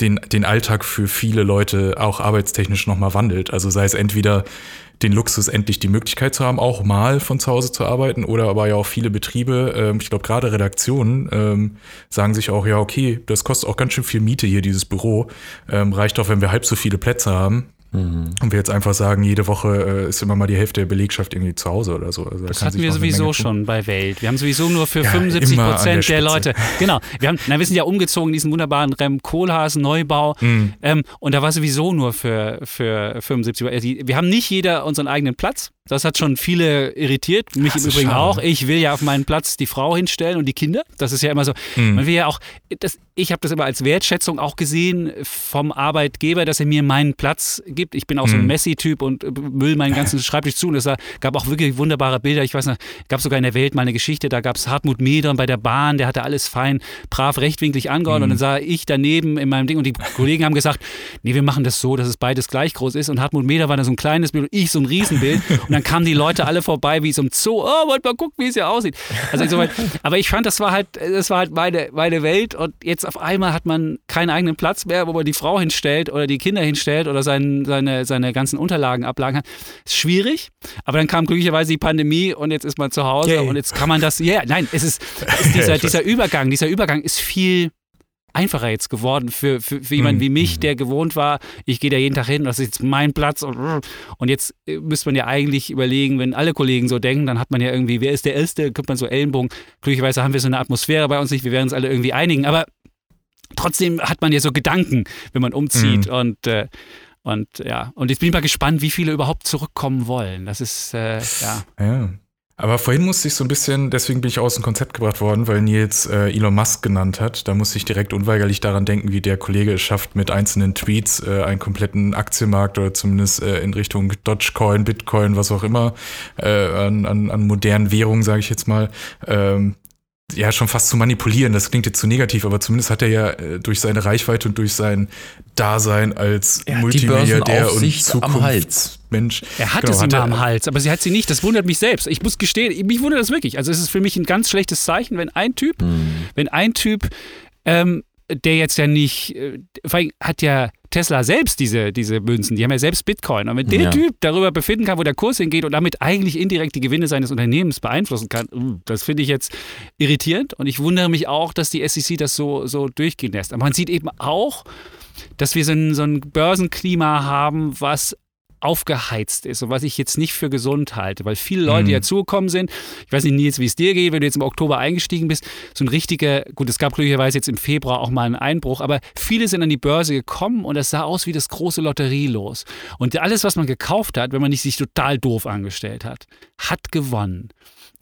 B: den, den Alltag für viele Leute auch arbeitstechnisch nochmal wandelt. Also sei es entweder den Luxus, endlich die Möglichkeit zu haben, auch mal von zu Hause zu arbeiten, oder aber ja auch viele Betriebe, ähm, ich glaube gerade Redaktionen, ähm, sagen sich auch, ja, okay, das kostet auch ganz schön viel Miete hier, dieses Büro. Ähm, reicht auch, wenn wir halb so viele Plätze haben. Mhm. Und wir jetzt einfach sagen, jede Woche äh, ist immer mal die Hälfte der Belegschaft irgendwie zu Hause oder so.
D: Also, das da hatten wir sowieso schon bei Welt. Wir haben sowieso nur für ja, 75 Prozent der, der, Leute. Genau. Wir, haben, na, wir sind ja umgezogen in diesen wunderbaren Rem Kohlhasen Neubau. Mhm. Ähm, und da war sowieso nur für, für 75 Prozent. Wir haben nicht jeder unseren eigenen Platz. Das hat schon viele irritiert, mich im Übrigen schade. auch. Ich will ja auf meinen Platz die Frau hinstellen und die Kinder. Das ist ja immer so. Mhm. Man will ja auch, das, ich habe das immer als Wertschätzung auch gesehen vom Arbeitgeber, dass er mir meinen Platz gibt. Ich bin auch so ein mhm. Messi-Typ und will meinen ganzen Schreibtisch zu. Und es gab auch wirklich wunderbare Bilder. Ich weiß noch, gab sogar in der Welt mal eine Geschichte, da gab es Hartmut Medern bei der Bahn, der hatte alles fein, brav, rechtwinklig angeordnet. Mhm. Und dann sah ich daneben in meinem Ding und die Kollegen haben gesagt, nee, wir machen das so, dass es beides gleich groß ist. Und Hartmut Meder war da so ein kleines Bild und ich so ein Riesenbild. Und dann kamen die Leute alle vorbei wie so ein Zoo. Oh, wollt mal gucken, wie es hier aussieht. Also insoweit, aber ich fand, das war halt, das war halt meine, meine Welt. Und jetzt auf einmal hat man keinen eigenen Platz mehr, wo man die Frau hinstellt oder die Kinder hinstellt oder sein, seine, seine ganzen Unterlagen ablagen kann. Ist schwierig, aber dann kam glücklicherweise die Pandemie und jetzt ist man zu Hause Yay. und jetzt kann man das. Ja, yeah, nein, es ist, es ist dieser, dieser Übergang. Dieser Übergang ist viel einfacher jetzt geworden für, für, für jemanden mhm. wie mich, der gewohnt war, ich gehe da jeden Tag hin, das ist jetzt mein Platz und, und jetzt müsste man ja eigentlich überlegen, wenn alle Kollegen so denken, dann hat man ja irgendwie, wer ist der Erste, kommt man so Ellenbogen. Glücklicherweise haben wir so eine Atmosphäre bei uns nicht, wir werden uns alle irgendwie einigen, aber trotzdem hat man ja so Gedanken, wenn man umzieht mhm. und äh, und ja, und jetzt bin ich mal gespannt, wie viele überhaupt zurückkommen wollen. Das ist äh, ja.
B: ja. Aber vorhin musste ich so ein bisschen, deswegen bin ich aus dem Konzept gebracht worden, weil Nils äh, Elon Musk genannt hat. Da musste ich direkt unweigerlich daran denken, wie der Kollege es schafft, mit einzelnen Tweets äh, einen kompletten Aktienmarkt oder zumindest äh, in Richtung Dogecoin, Bitcoin, was auch immer, äh, an, an, an modernen Währungen, sage ich jetzt mal, ähm, ja schon fast zu manipulieren. Das klingt jetzt zu negativ, aber zumindest hat er ja äh, durch seine Reichweite und durch sein Dasein als Multimilliardär und Zukunftsmensch.
D: Er hat genau, es immer am Hals, aber sie hat sie nicht. Das wundert mich selbst. Ich muss gestehen, mich wundert das wirklich. Also es ist für mich ein ganz schlechtes Zeichen, wenn ein Typ, hm. wenn ein Typ ähm, der jetzt ja nicht, äh, vor allem hat ja Tesla selbst diese, diese Münzen, die haben ja selbst Bitcoin. Und wenn der ja. Typ darüber befinden kann, wo der Kurs hingeht und damit eigentlich indirekt die Gewinne seines Unternehmens beeinflussen kann, uh, das finde ich jetzt irritierend. Und ich wundere mich auch, dass die SEC das so, so durchgehen lässt. Aber man sieht eben auch, dass wir so ein, so ein Börsenklima haben, was aufgeheizt ist und was ich jetzt nicht für gesund halte, weil viele Leute, mhm. dazugekommen sind, ich weiß nicht, Nils, wie es dir geht, wenn du jetzt im Oktober eingestiegen bist, so ein richtiger, gut, es gab glücklicherweise jetzt im Februar auch mal einen Einbruch, aber viele sind an die Börse gekommen und es sah aus wie das große Lotterielos. Und alles, was man gekauft hat, wenn man nicht sich total doof angestellt hat, hat gewonnen.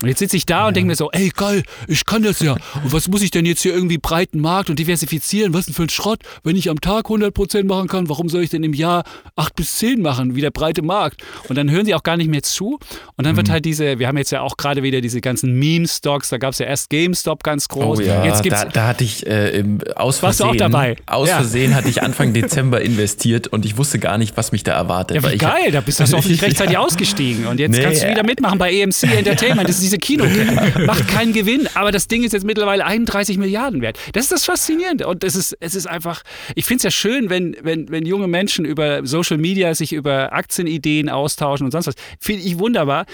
D: Und jetzt sitze ich da ja. und denke mir so, ey geil, ich kann das ja. Und was muss ich denn jetzt hier irgendwie breiten Markt und diversifizieren? Was denn für ein Schrott? Wenn ich am Tag 100% machen kann, warum soll ich denn im Jahr 8 bis 10 machen, wie der breite Markt? Und dann hören sie auch gar nicht mehr zu. Und dann mhm. wird halt diese, wir haben jetzt ja auch gerade wieder diese ganzen Meme-Stocks, da gab es ja erst GameStop ganz groß.
A: Oh ja, jetzt gibt's, da, da hatte ich äh, im, aus
D: Versehen, auch dabei?
A: aus ja. Versehen hatte ich Anfang Dezember investiert und ich wusste gar nicht, was mich da erwartet.
D: Ja, wie geil, da bist du hoffentlich rechtzeitig ausgestiegen. Und jetzt nee, kannst du wieder mitmachen bei EMC Entertainment. Das ist diese Kino macht keinen Gewinn, aber das Ding ist jetzt mittlerweile 31 Milliarden wert. Das ist das Faszinierende und es ist, es ist einfach, ich finde es ja schön, wenn, wenn, wenn junge Menschen über Social Media sich über Aktienideen austauschen und sonst was. Finde ich wunderbar.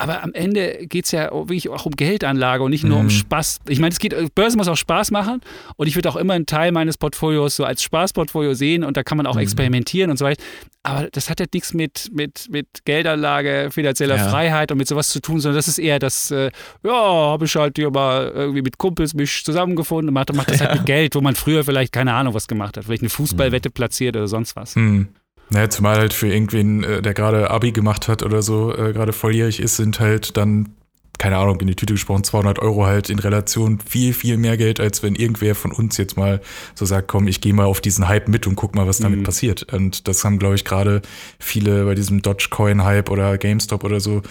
D: Aber am Ende geht es ja wirklich auch um Geldanlage und nicht nur mhm. um Spaß. Ich meine, es geht, Börse muss auch Spaß machen und ich würde auch immer einen Teil meines Portfolios so als Spaßportfolio sehen und da kann man auch mhm. experimentieren und so weiter. Aber das hat ja nichts mit, mit, mit Geldanlage, finanzieller ja. Freiheit und mit sowas zu tun, sondern das ist eher das, äh, ja, habe ich halt hier mal irgendwie mit Kumpels mich zusammengefunden und macht, macht das halt mit Geld, wo man früher vielleicht keine Ahnung was gemacht hat, vielleicht eine Fußballwette platziert oder sonst was.
B: Mhm. Naja, zumal halt für irgendwen, äh, der gerade Abi gemacht hat oder so, äh, gerade volljährig ist, sind halt dann keine Ahnung, in die Tüte gesprochen, 200 Euro halt in Relation viel, viel mehr Geld, als wenn irgendwer von uns jetzt mal so sagt, komm, ich gehe mal auf diesen Hype mit und guck mal, was damit mhm. passiert. Und das haben, glaube ich, gerade viele bei diesem Dogecoin-Hype oder GameStop oder so.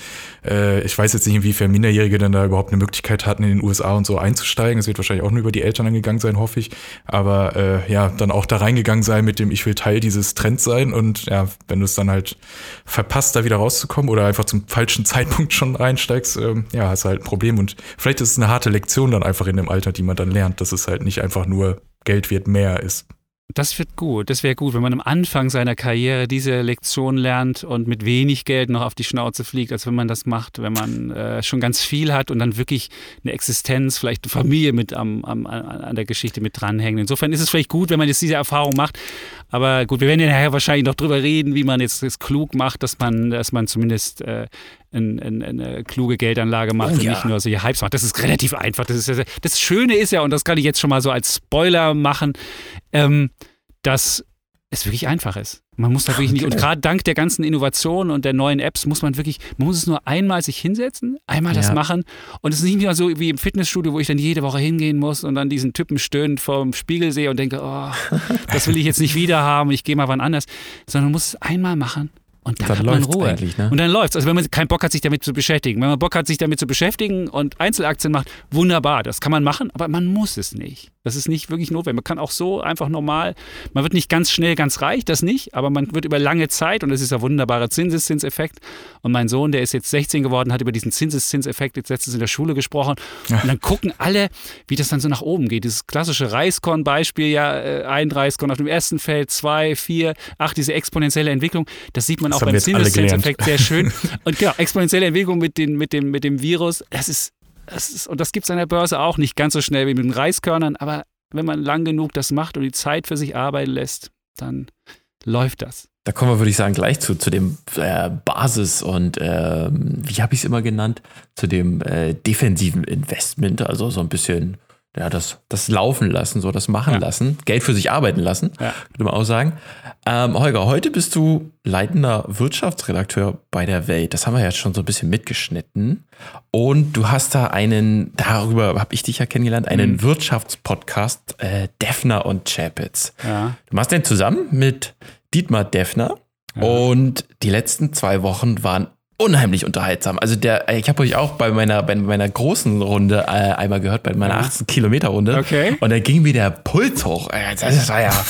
B: Äh, ich weiß jetzt nicht, inwiefern Minderjährige dann da überhaupt eine Möglichkeit hatten, in den USA und so einzusteigen. Es wird wahrscheinlich auch nur über die Eltern angegangen sein, hoffe ich. Aber äh, ja, dann auch da reingegangen sein mit dem, ich will Teil dieses Trends sein. Und ja, wenn du es dann halt verpasst, da wieder rauszukommen oder einfach zum falschen Zeitpunkt schon reinsteigst, ähm, ja, ja, hast halt ein Problem. Und vielleicht ist es eine harte Lektion dann einfach in dem Alter, die man dann lernt, dass es halt nicht einfach nur Geld wird mehr ist.
D: Das wird gut, das wäre gut, wenn man am Anfang seiner Karriere diese Lektion lernt und mit wenig Geld noch auf die Schnauze fliegt, als wenn man das macht, wenn man äh, schon ganz viel hat und dann wirklich eine Existenz, vielleicht eine Familie mit am, am, an der Geschichte mit dranhängt. Insofern ist es vielleicht gut, wenn man jetzt diese Erfahrung macht. Aber gut, wir werden ja nachher wahrscheinlich noch drüber reden, wie man jetzt das klug macht, dass man, dass man zumindest äh, ein, ein, eine kluge Geldanlage macht oh, und ja. nicht nur solche Hypes macht. Das ist relativ einfach. Das, ist, das Schöne ist ja, und das kann ich jetzt schon mal so als Spoiler machen, ähm, dass es wirklich einfach ist. Man muss da wirklich nicht, und gerade dank der ganzen Innovationen und der neuen Apps muss man wirklich, man muss es nur einmal sich hinsetzen, einmal das machen und es ist nicht mehr so wie im Fitnessstudio, wo ich dann jede Woche hingehen muss und dann diesen Typen stöhnend vorm Spiegel sehe und denke, oh, das will ich jetzt nicht wieder haben, ich gehe mal wann anders, sondern man muss es einmal machen und dann, dann hat man Ruhe. Ne? Und dann läuft es. Also wenn man keinen Bock hat, sich damit zu beschäftigen. Wenn man Bock hat, sich damit zu beschäftigen und Einzelaktien macht, wunderbar. Das kann man machen, aber man muss es nicht. Das ist nicht wirklich notwendig. Man kann auch so einfach normal, man wird nicht ganz schnell ganz reich, das nicht, aber man wird über lange Zeit, und das ist der wunderbare Zinseszinseffekt. Und mein Sohn, der ist jetzt 16 geworden, hat über diesen Zinseszinseffekt jetzt letztens in der Schule gesprochen. Ja. Und dann gucken alle, wie das dann so nach oben geht. Dieses klassische Reiskorn-Beispiel, ja, äh, ein Reiskorn auf dem ersten Feld, zwei, vier, acht, diese exponentielle Entwicklung, das sieht man das auch beim Zinseszinseffekt sehr schön. Und genau, exponentielle Entwicklung mit, den, mit, dem, mit dem Virus, das ist ist, und das gibt es an der Börse auch nicht ganz so schnell wie mit den Reiskörnern, aber wenn man lang genug das macht und die Zeit für sich arbeiten lässt, dann läuft das.
A: Da kommen wir, würde ich sagen, gleich zu, zu dem äh, Basis- und äh, wie habe ich es immer genannt, zu dem äh, defensiven Investment, also so ein bisschen ja, das, das laufen lassen, so das machen ja. lassen, Geld für sich arbeiten lassen, ja. könnte man auch sagen. Ähm, Holger, heute bist du leitender Wirtschaftsredakteur bei der Welt. Das haben wir jetzt schon so ein bisschen mitgeschnitten. Und du hast da einen, darüber habe ich dich ja kennengelernt, einen mhm. Wirtschaftspodcast, äh, Defner und Chapitz. Ja. Du machst den zusammen mit Dietmar Defner. Und die letzten zwei Wochen waren unheimlich unterhaltsam. Also der, ich habe euch auch bei meiner, bei meiner großen Runde äh, einmal gehört, bei meiner 18 Kilometer Runde. Okay. Und da ging mir der Puls hoch. Äh, das war ja,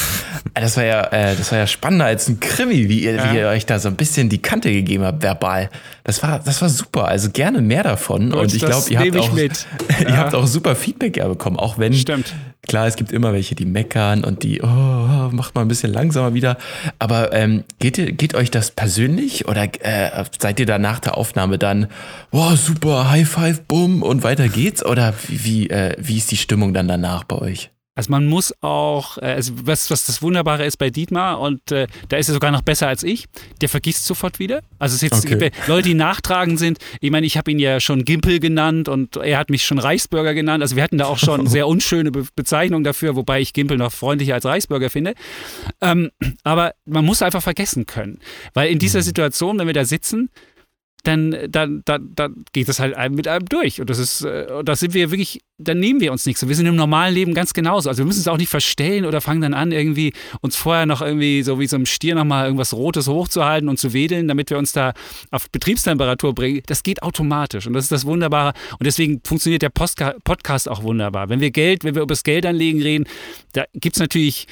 A: das war ja, äh, das war ja spannender als ein Krimi, wie ihr, ja. wie ihr euch da so ein bisschen die Kante gegeben habt, verbal. Das war, das war super. Also gerne mehr davon. Gut, und ich glaube, ihr habt auch, ihr habt auch super Feedback ja bekommen, auch wenn
D: Stimmt.
A: Klar, es gibt immer welche, die meckern und die, oh, macht mal ein bisschen langsamer wieder. Aber ähm, geht, geht euch das persönlich oder äh, seid ihr da nach der Aufnahme dann, wow, super, High Five, bumm und weiter geht's? Oder wie, wie, äh, wie ist die Stimmung dann danach bei euch?
D: Also man muss auch, äh, also was, was das Wunderbare ist bei Dietmar, und äh, da ist er sogar noch besser als ich, der vergisst sofort wieder. Also es jetzt okay. Leute, die nachtragend sind. Ich meine, ich habe ihn ja schon Gimpel genannt und er hat mich schon Reichsbürger genannt. Also wir hatten da auch schon sehr unschöne Be Bezeichnungen dafür, wobei ich Gimpel noch freundlicher als Reichsbürger finde. Ähm, aber man muss einfach vergessen können. Weil in dieser mhm. Situation, wenn wir da sitzen, dann, dann, dann, dann geht das halt mit einem durch. Und das ist, äh, da sind wir wirklich, dann nehmen wir uns nichts. Und wir sind im normalen Leben ganz genauso. Also wir müssen es auch nicht verstellen oder fangen dann an, irgendwie uns vorher noch irgendwie so wie so ein Stier nochmal irgendwas Rotes hochzuhalten und zu wedeln, damit wir uns da auf Betriebstemperatur bringen. Das geht automatisch. Und das ist das Wunderbare. Und deswegen funktioniert der Postka Podcast auch wunderbar. Wenn wir Geld, wenn wir über das Geldanlegen reden, da gibt es natürlich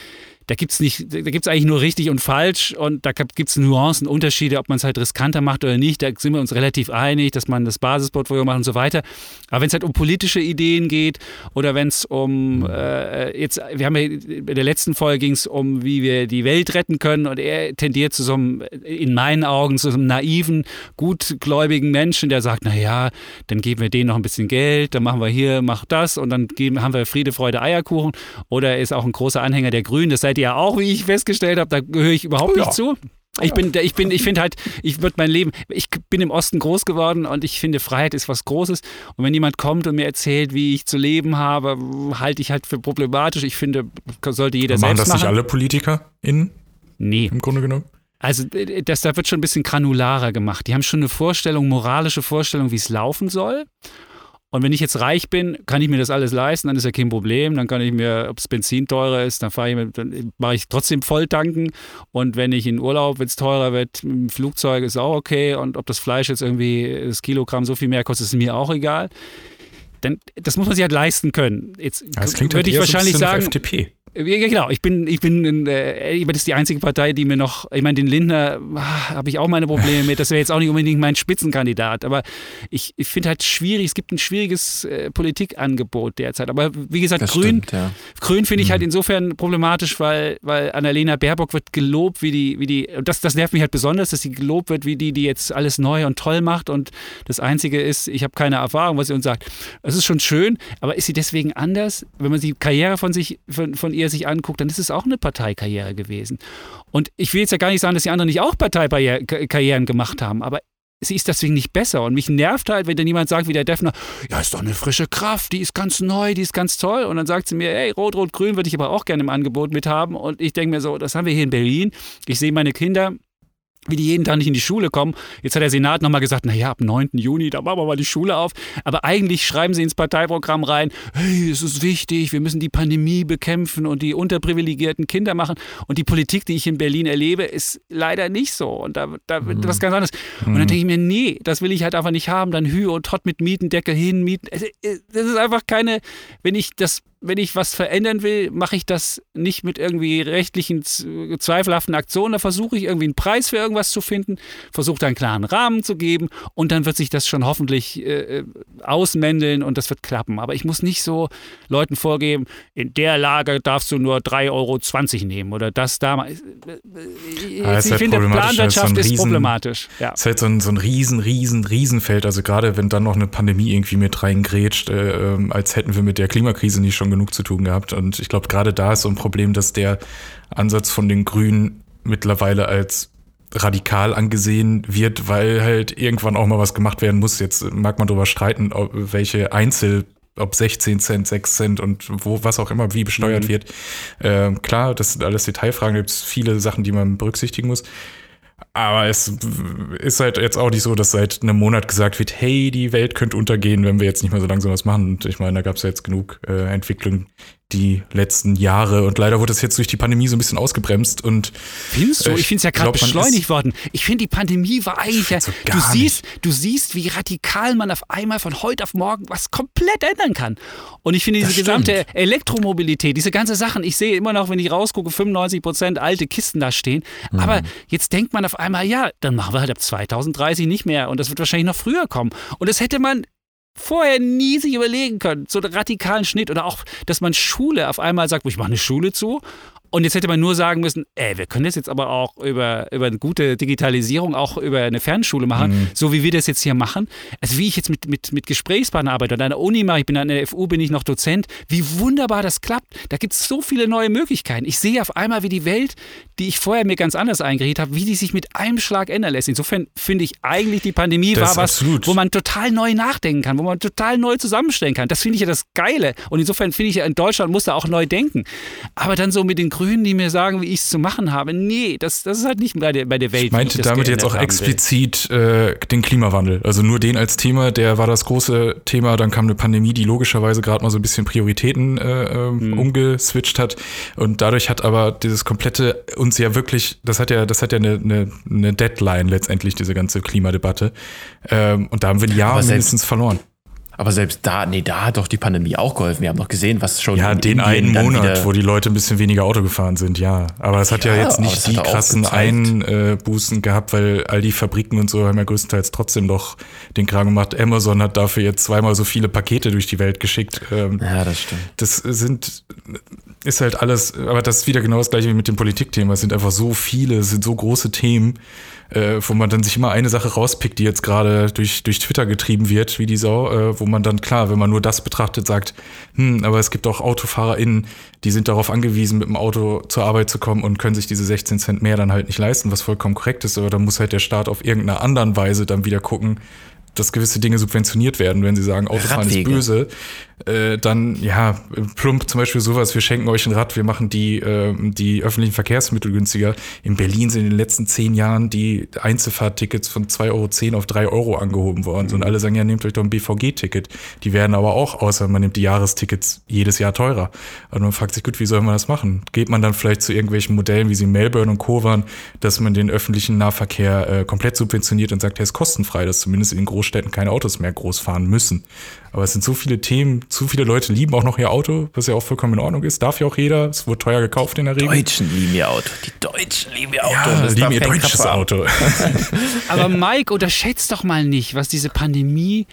D: da gibt es nicht, da gibt eigentlich nur richtig und falsch und da gibt es Nuancen, Unterschiede, ob man es halt riskanter macht oder nicht. Da sind wir uns relativ einig, dass man das Basisportfolio macht und so weiter. Aber wenn es halt um politische Ideen geht oder wenn es um äh, jetzt, wir haben ja in der letzten Folge ging es um, wie wir die Welt retten können und er tendiert zu so einem, in meinen Augen, zu so einem naiven, gutgläubigen Menschen, der sagt, naja, dann geben wir denen noch ein bisschen Geld, dann machen wir hier, mach das und dann geben, haben wir Friede, Freude, Eierkuchen. Oder er ist auch ein großer Anhänger der Grünen, das seid ihr ja auch, wie ich festgestellt habe, da gehöre ich überhaupt oh, nicht zu. Ich bin, ich bin, ich finde halt, ich würde mein Leben, ich bin im Osten groß geworden und ich finde, Freiheit ist was Großes. Und wenn jemand kommt und mir erzählt, wie ich zu leben habe, halte ich halt für problematisch. Ich finde, sollte jeder machen selbst
B: machen.
D: Machen
B: das nicht alle PolitikerInnen?
D: Nee.
B: Im Grunde genommen?
D: Also das, da wird schon ein bisschen granularer gemacht. Die haben schon eine Vorstellung, moralische Vorstellung, wie es laufen soll. Und wenn ich jetzt reich bin, kann ich mir das alles leisten, dann ist ja kein Problem. Dann kann ich mir, ob es Benzin teurer ist, dann fahre ich mit, dann mache ich trotzdem voll tanken. Und wenn ich in Urlaub, wenn es teurer wird, im Flugzeug ist auch okay. Und ob das Fleisch jetzt irgendwie das Kilogramm so viel mehr kostet, ist mir auch egal. Dann, das muss man sich halt leisten können. Jetzt
B: das klingt würde halt ich wahrscheinlich so sagen. FDP.
D: Genau, ich bin, ich bin, äh, das ist die einzige Partei, die mir noch, ich meine, den Lindner ah, habe ich auch meine Probleme mit. Das wäre jetzt auch nicht unbedingt mein Spitzenkandidat, aber ich, ich finde halt schwierig. Es gibt ein schwieriges äh, Politikangebot derzeit. Aber wie gesagt, das Grün, stimmt, ja. Grün finde ich halt mhm. halt insofern problematisch, weil, weil Annalena Baerbock wird gelobt, wie die, wie die, und das, das nervt mich halt besonders, dass sie gelobt wird, wie die, die jetzt alles neu und toll macht. Und das Einzige ist, ich habe keine Erfahrung, was sie uns sagt. Es ist schon schön, aber ist sie deswegen anders? Wenn man die Karriere von sich, von, von ihr sich anguckt, dann ist es auch eine Parteikarriere gewesen. Und ich will jetzt ja gar nicht sagen, dass die anderen nicht auch Parteikarrieren gemacht haben, aber sie ist deswegen nicht besser. Und mich nervt halt, wenn dann jemand sagt wie der Defner, ja, ist doch eine frische Kraft, die ist ganz neu, die ist ganz toll. Und dann sagt sie mir, hey, Rot, Rot, Grün würde ich aber auch gerne im Angebot mithaben. Und ich denke mir so, das haben wir hier in Berlin. Ich sehe meine Kinder wie die jeden Tag nicht in die Schule kommen. Jetzt hat der Senat nochmal gesagt, naja, ab 9. Juni, da machen wir mal die Schule auf. Aber eigentlich schreiben sie ins Parteiprogramm rein, hey, es ist wichtig, wir müssen die Pandemie bekämpfen und die unterprivilegierten Kinder machen. Und die Politik, die ich in Berlin erlebe, ist leider nicht so. Und da, da wird mhm. was ganz anderes. Und dann mhm. denke ich mir, nee, das will ich halt einfach nicht haben. Dann Hü und Trott mit Mietendeckel hin, Mieten. Das ist einfach keine, wenn ich das wenn ich was verändern will, mache ich das nicht mit irgendwie rechtlichen zweifelhaften Aktionen. Da versuche ich irgendwie einen Preis für irgendwas zu finden, versuche da einen klaren Rahmen zu geben und dann wird sich das schon hoffentlich äh, äh ausmändeln und das wird klappen. Aber ich muss nicht so Leuten vorgeben, in der Lage darfst du nur 3,20 Euro nehmen oder das da. Äh,
B: äh, ja, ich halt finde, Planwirtschaft ist, so ist problematisch. Ja. Ist halt so ein, so ein riesen, riesen, Riesenfeld. Also gerade wenn dann noch eine Pandemie irgendwie mit reingrätscht, äh, ähm, als hätten wir mit der Klimakrise nicht schon genug zu tun gehabt. Und ich glaube, gerade da ist so ein Problem, dass der Ansatz von den Grünen mittlerweile als radikal angesehen wird, weil halt irgendwann auch mal was gemacht werden muss. Jetzt mag man darüber streiten, welche Einzel ob 16 Cent, 6 Cent und wo, was auch immer, wie besteuert mhm. wird. Äh, klar, das sind alles Detailfragen, da gibt es viele Sachen, die man berücksichtigen muss. Aber es ist halt jetzt auch nicht so, dass seit einem Monat gesagt wird, hey, die Welt könnte untergehen, wenn wir jetzt nicht mehr so langsam was machen. Und ich meine, da gab es ja jetzt genug äh, Entwicklungen, die letzten Jahre. Und leider wurde es jetzt durch die Pandemie so ein bisschen ausgebremst. Und
D: Findest du? Äh, ich finde es ja gerade beschleunigt worden. Ich finde, die Pandemie war eigentlich ja. So du, siehst, du siehst, wie radikal man auf einmal von heute auf morgen was komplett ändern kann. Und ich finde diese gesamte Elektromobilität, diese ganze Sachen, ich sehe immer noch, wenn ich rausgucke, 95 Prozent alte Kisten da stehen. Mhm. Aber jetzt denkt man auf einmal, ja, dann machen wir halt ab 2030 nicht mehr. Und das wird wahrscheinlich noch früher kommen. Und das hätte man vorher nie sich überlegen können. So einen radikalen Schnitt oder auch, dass man Schule auf einmal sagt, ich mache eine Schule zu und jetzt hätte man nur sagen müssen, ey, wir können das jetzt aber auch über, über eine gute Digitalisierung, auch über eine Fernschule machen, mhm. so wie wir das jetzt hier machen. Also wie ich jetzt mit, mit, mit Gesprächspartnern arbeite und an der Uni mache, ich bin an der FU, bin ich noch Dozent, wie wunderbar das klappt. Da gibt es so viele neue Möglichkeiten. Ich sehe auf einmal, wie die Welt, die ich vorher mir ganz anders eingerichtet habe, wie die sich mit einem Schlag ändern lässt. Insofern finde ich eigentlich, die Pandemie das war was, absolut. wo man total neu nachdenken kann, wo man total neu zusammenstellen kann. Das finde ich ja das Geile. Und insofern finde ich ja, in Deutschland muss da auch neu denken. Aber dann so mit den Grünen, die mir sagen, wie ich es zu machen habe. Nee, das, das ist halt nicht bei der, bei der Welt.
B: Ich meinte ich damit jetzt auch explizit äh, den Klimawandel. Also nur den als Thema, der war das große Thema. Dann kam eine Pandemie, die logischerweise gerade mal so ein bisschen Prioritäten äh, mhm. umgeswitcht hat. Und dadurch hat aber dieses komplette uns ja wirklich, das hat ja, das hat ja eine, eine, eine Deadline letztendlich, diese ganze Klimadebatte. Ähm, und da haben wir ein Jahr mindestens verloren.
A: Aber selbst da, nee, da hat doch die Pandemie auch geholfen. Wir haben doch gesehen, was schon.
B: Ja, den einen Monat, wo die Leute ein bisschen weniger Auto gefahren sind, ja. Aber es hat ja, ja jetzt nicht die krassen Einbußen gehabt, weil all die Fabriken und so haben ja größtenteils trotzdem doch den Kram gemacht. Amazon hat dafür jetzt zweimal so viele Pakete durch die Welt geschickt.
A: Ähm, ja, das stimmt.
B: Das sind, ist halt alles, aber das ist wieder genau das gleiche wie mit dem Politikthema. Es sind einfach so viele, es sind so große Themen äh, wo man dann sich immer eine Sache rauspickt, die jetzt gerade durch, durch Twitter getrieben wird, wie die Sau, äh, wo man dann klar, wenn man nur das betrachtet, sagt, hm, aber es gibt auch AutofahrerInnen, die sind darauf angewiesen, mit dem Auto zur Arbeit zu kommen und können sich diese 16 Cent mehr dann halt nicht leisten, was vollkommen korrekt ist, aber dann muss halt der Staat auf irgendeiner anderen Weise dann wieder gucken, dass gewisse Dinge subventioniert werden, wenn sie sagen, Autofahren Radwege. ist böse, äh, dann ja, plump zum Beispiel sowas, wir schenken euch ein Rad, wir machen die, äh, die öffentlichen Verkehrsmittel günstiger. In Berlin sind in den letzten zehn Jahren die Einzelfahrttickets von 2,10 Euro auf 3 Euro angehoben worden. Mhm. Und alle sagen, ja, nehmt euch doch ein BVG-Ticket. Die werden aber auch, außer man nimmt die Jahrestickets jedes Jahr teurer. Und man fragt sich, gut, wie soll man das machen? Geht man dann vielleicht zu irgendwelchen Modellen, wie sie in Melbourne und Co. waren, dass man den öffentlichen Nahverkehr äh, komplett subventioniert und sagt, er ist kostenfrei, dass zumindest in den Großstädten keine Autos mehr groß fahren müssen. Aber es sind so viele Themen, zu viele Leute lieben auch noch ihr Auto, was ja auch vollkommen in Ordnung ist. Darf ja auch jeder. Es wurde teuer gekauft in der Regel.
A: Die Deutschen lieben ihr Auto. Die Deutschen lieben ihr Auto.
B: Ja, das lieben ihr deutsches Auto.
D: Aber Mike, unterschätzt doch mal nicht, was diese Pandemie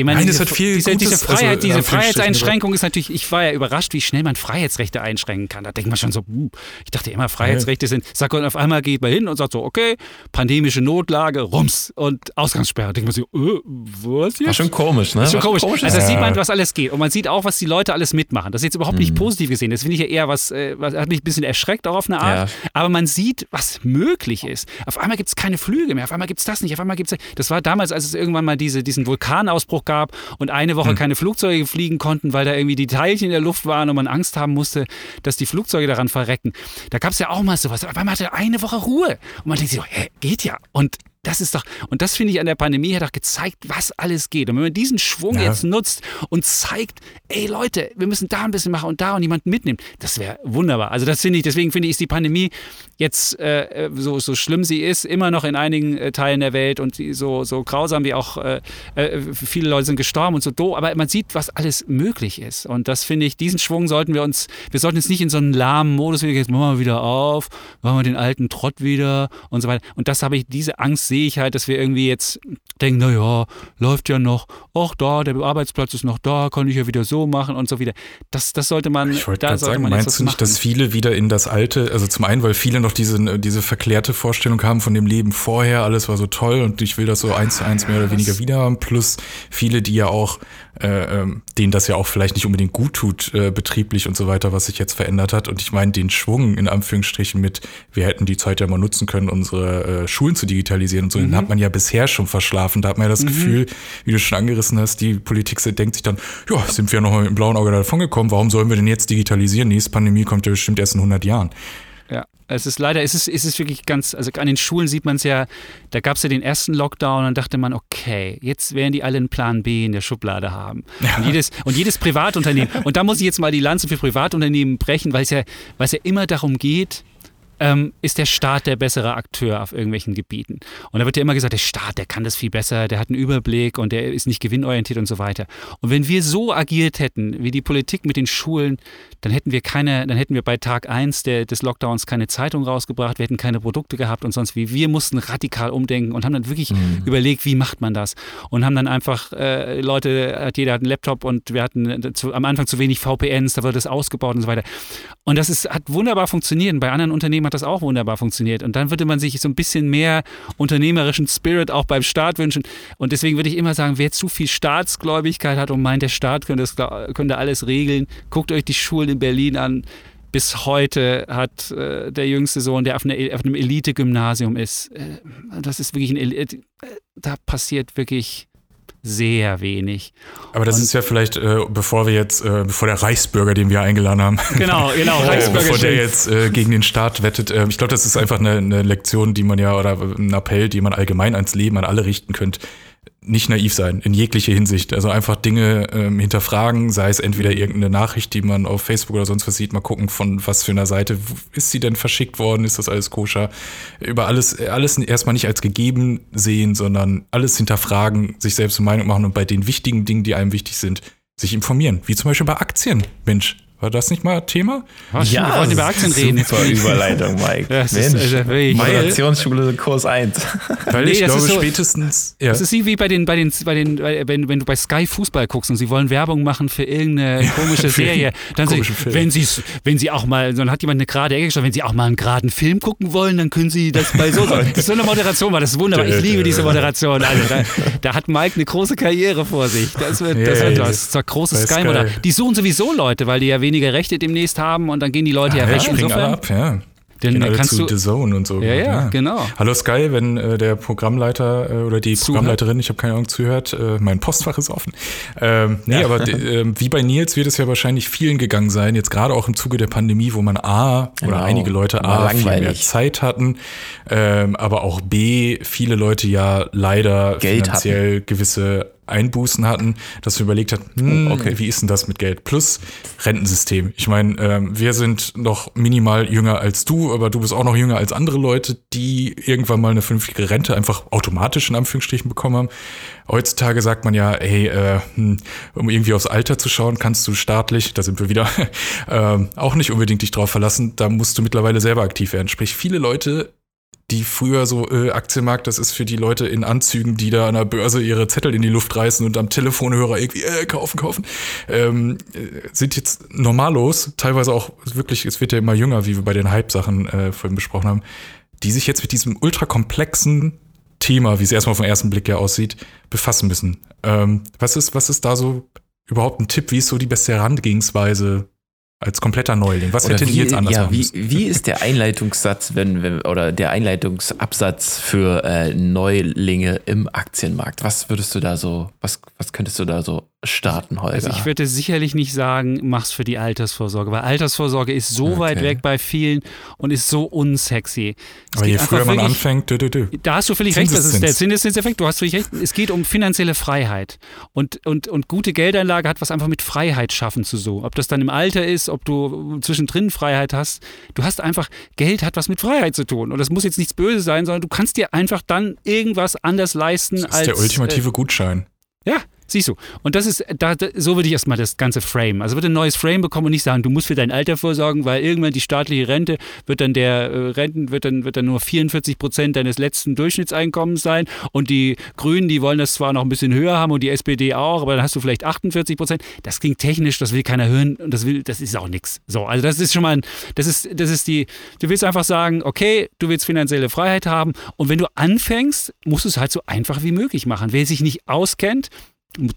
B: ich meine, Nein, diese, hat viel
D: diese, diese, Freiheit, also, diese Freiheitseinschränkung ist natürlich, ich war ja überrascht, wie schnell man Freiheitsrechte einschränken kann. Da denkt man schon so, uh, ich dachte immer, Freiheitsrechte sind, sag und auf einmal geht man hin und sagt so, okay, pandemische Notlage, Rums und Ausgangssperre. Da denkt man so, uh, was
A: jetzt? War schon komisch, ne?
D: Ist schon komisch. komisch. Also da sieht man, was alles geht. Und man sieht auch, was die Leute alles mitmachen. Das ist jetzt überhaupt mhm. nicht positiv gesehen. Das finde ich ja eher was, äh, was hat mich ein bisschen erschreckt auch auf eine Art. Ja. Aber man sieht, was möglich ist. Auf einmal gibt es keine Flüge mehr, auf einmal gibt es das nicht, auf einmal gibt es. Das war damals, als es irgendwann mal diese, diesen Vulkanausbruch gab und eine Woche hm. keine Flugzeuge fliegen konnten, weil da irgendwie die Teilchen in der Luft waren und man Angst haben musste, dass die Flugzeuge daran verrecken. Da gab es ja auch mal sowas. Aber man hatte eine Woche Ruhe. Und man denkt sich so, hä, geht ja. Und das ist doch, und das finde ich an der Pandemie hat auch gezeigt, was alles geht. Und wenn man diesen Schwung ja. jetzt nutzt und zeigt, ey Leute, wir müssen da ein bisschen machen und da und jemanden mitnehmen, das wäre wunderbar. Also das finde ich, deswegen finde ich, ist die Pandemie jetzt äh, äh, so, so schlimm sie ist, immer noch in einigen äh, Teilen der Welt und so, so grausam wie auch äh, äh viele Leute sind gestorben und so doof, aber man sieht, was alles möglich ist. Und das finde ich, diesen Schwung sollten wir uns, wir sollten jetzt nicht in so einen lahmen Modus, jetzt machen wir wieder auf, machen wir den alten Trott wieder und so weiter. Und das habe ich, diese Angst sehe ich halt, dass wir irgendwie jetzt denken, naja, läuft ja noch, ach da, der Arbeitsplatz ist noch da, kann ich ja wieder so machen und so wieder. Das, das sollte man,
B: ich wollte sollte sagen, meinst du nicht, dass viele wieder in das alte, also zum einen, weil viele noch diese, diese verklärte Vorstellung haben von dem Leben vorher, alles war so toll und ich will das so eins zu eins mehr oder weniger wieder haben, plus viele, die ja auch äh, ähm, denen das ja auch vielleicht nicht unbedingt gut tut, äh, betrieblich und so weiter, was sich jetzt verändert hat. Und ich meine, den Schwung in Anführungsstrichen mit, wir hätten die Zeit ja mal nutzen können, unsere äh, Schulen zu digitalisieren und so, mhm. den hat man ja bisher schon verschlafen. Da hat man ja das mhm. Gefühl, wie du schon angerissen hast, die Politik denkt sich dann, ja, sind wir noch mal mit dem blauen Auge davon gekommen, warum sollen wir denn jetzt digitalisieren? Nächste Pandemie kommt ja bestimmt erst in 100 Jahren.
D: Ja, es ist leider, es ist, es ist wirklich ganz, also an den Schulen sieht man es ja, da gab es ja den ersten Lockdown und dachte man, okay, jetzt werden die alle einen Plan B in der Schublade haben. Ja. Und, jedes, und jedes Privatunternehmen, und da muss ich jetzt mal die Lanze für Privatunternehmen brechen, weil es ja, weil es ja immer darum geht, ähm, ist der Staat der bessere Akteur auf irgendwelchen Gebieten. Und da wird ja immer gesagt, der Staat, der kann das viel besser, der hat einen Überblick und der ist nicht gewinnorientiert und so weiter. Und wenn wir so agiert hätten, wie die Politik mit den Schulen, dann hätten wir keine, dann hätten wir bei Tag 1 des Lockdowns keine Zeitung rausgebracht, wir hätten keine Produkte gehabt und sonst wie. Wir mussten radikal umdenken und haben dann wirklich mhm. überlegt, wie macht man das? Und haben dann einfach, äh, Leute, hat jeder hat einen Laptop und wir hatten zu, am Anfang zu wenig VPNs, da wird das ausgebaut und so weiter. Und das ist, hat wunderbar funktioniert. Bei anderen Unternehmen hat das auch wunderbar funktioniert. Und dann würde man sich so ein bisschen mehr unternehmerischen Spirit auch beim Staat wünschen. Und deswegen würde ich immer sagen, wer zu viel Staatsgläubigkeit hat und meint, der Staat könnte, das, könnte alles regeln, guckt euch die Schulen in Berlin an. Bis heute hat äh, der jüngste Sohn, der auf, eine, auf einem Elite-Gymnasium ist, äh, das ist wirklich ein Elite, äh, da passiert wirklich sehr wenig.
B: Aber das und ist ja vielleicht, äh, bevor wir jetzt, äh, bevor der Reichsbürger, den wir eingeladen haben,
D: genau, genau, Reichsbürger
B: bevor der jetzt äh, gegen den Staat wettet, äh, ich glaube, das ist einfach eine, eine, Lektion, die man ja oder ein Appell, die man allgemein ans Leben an alle richten könnte. Nicht naiv sein, in jeglicher Hinsicht. Also einfach Dinge ähm, hinterfragen, sei es entweder irgendeine Nachricht, die man auf Facebook oder sonst was sieht, mal gucken, von was für einer Seite ist sie denn verschickt worden, ist das alles koscher. Über alles, alles erstmal nicht als gegeben sehen, sondern alles hinterfragen, sich selbst eine Meinung machen und bei den wichtigen Dingen, die einem wichtig sind, sich informieren. Wie zum Beispiel bei Aktien. Mensch, war das nicht mal Thema?
A: Ach, ja, wir wollten über Aktien reden. Super Überleitung, Mike.
D: Das Mensch, ist, also
A: Moderationsschule Kurs 1.
B: Weil nee, ich glaube, so, spätestens.
D: Ja. Das ist wie bei den, bei den, bei den, wenn, wenn du bei Sky Fußball guckst und sie wollen Werbung machen für irgendeine komische Serie, dann sie, wenn sie wenn sie auch mal, dann hat jemand eine gerade Ecke geschaut, wenn sie auch mal einen geraden Film gucken wollen, dann können sie das bei so. das ist so eine Moderation, war das ist wunderbar. Ich liebe diese Moderation. Also da, da, hat Mike eine große Karriere vor sich. Das wird, das wird was. Das ist große Sky-Moderator. Die suchen sowieso Leute, weil die ja weniger Rechte demnächst haben und dann gehen die Leute ja, ja weg.
B: Springen alle ab, ja.
D: Dann
B: Gehen alle
D: kannst
B: zu
D: du
B: The Zone und so.
D: Ja, ja, ja, genau.
B: Hallo Sky, wenn äh, der Programmleiter äh, oder die zuhört. Programmleiterin, ich habe keine Ahnung, zuhört, äh, mein Postfach ist offen. Ähm, nee, ja. aber ähm, wie bei Nils wird es ja wahrscheinlich vielen gegangen sein, jetzt gerade auch im Zuge der Pandemie, wo man A genau. oder einige Leute A viel mehr Zeit hatten, ähm, aber auch B viele Leute ja leider Geld finanziell hatten. gewisse Einbußen hatten, dass wir überlegt hat, hm, oh, okay. wie ist denn das mit Geld? Plus Rentensystem. Ich meine, ähm, wir sind noch minimal jünger als du, aber du bist auch noch jünger als andere Leute, die irgendwann mal eine vernünftige Rente einfach automatisch in Anführungsstrichen bekommen haben. Heutzutage sagt man ja, hey, äh, hm, um irgendwie aufs Alter zu schauen, kannst du staatlich, da sind wir wieder, äh, auch nicht unbedingt dich drauf verlassen. Da musst du mittlerweile selber aktiv werden. Sprich, viele Leute die früher so äh, Aktienmarkt, das ist für die Leute in Anzügen, die da an der Börse ihre Zettel in die Luft reißen und am Telefonhörer irgendwie äh, kaufen, kaufen, ähm, äh, sind jetzt normallos, teilweise auch wirklich, es wird ja immer jünger, wie wir bei den Hype-Sachen äh, vorhin besprochen haben, die sich jetzt mit diesem ultrakomplexen Thema, wie es erstmal vom ersten Blick ja aussieht, befassen müssen. Ähm, was ist, was ist da so überhaupt ein Tipp? Wie ist so die beste Herangehensweise als kompletter Neuling. Was oder hätte
A: wie,
B: jetzt anders
A: ja, wie, wie ist der Einleitungssatz, wenn, wenn oder der Einleitungsabsatz für äh, Neulinge im Aktienmarkt? Was würdest du da so, was, was könntest du da so starten, Holger?
D: Also ich würde sicherlich nicht sagen, mach's für die Altersvorsorge, weil Altersvorsorge ist so okay. weit weg bei vielen und ist so unsexy.
B: Es Aber je früher man anfängt, dü, dü, dü.
D: da hast du völlig recht, das ist der Zinseszinseffekt, du hast völlig recht, es geht um finanzielle Freiheit und, und, und gute Geldanlage hat was einfach mit Freiheit schaffen zu so. Ob das dann im Alter ist, ob du zwischendrin Freiheit hast, du hast einfach, Geld hat was mit Freiheit zu tun und das muss jetzt nichts Böses sein, sondern du kannst dir einfach dann irgendwas anders leisten
B: das ist als... der ultimative äh, Gutschein.
D: Ja, Siehst du. Und das ist, da, so würde ich erstmal das ganze Frame. Also wird ein neues Frame bekommen und nicht sagen, du musst für dein Alter vorsorgen, weil irgendwann die staatliche Rente wird dann der äh, Renten wird dann, wird dann nur 44 Prozent deines letzten Durchschnittseinkommens sein. Und die Grünen, die wollen das zwar noch ein bisschen höher haben und die SPD auch, aber dann hast du vielleicht 48 Prozent. Das klingt technisch, das will keiner hören und das will, das ist auch nichts. So, also das ist schon mal ein, das ist, das ist die, du willst einfach sagen, okay, du willst finanzielle Freiheit haben und wenn du anfängst, musst du es halt so einfach wie möglich machen. Wer sich nicht auskennt,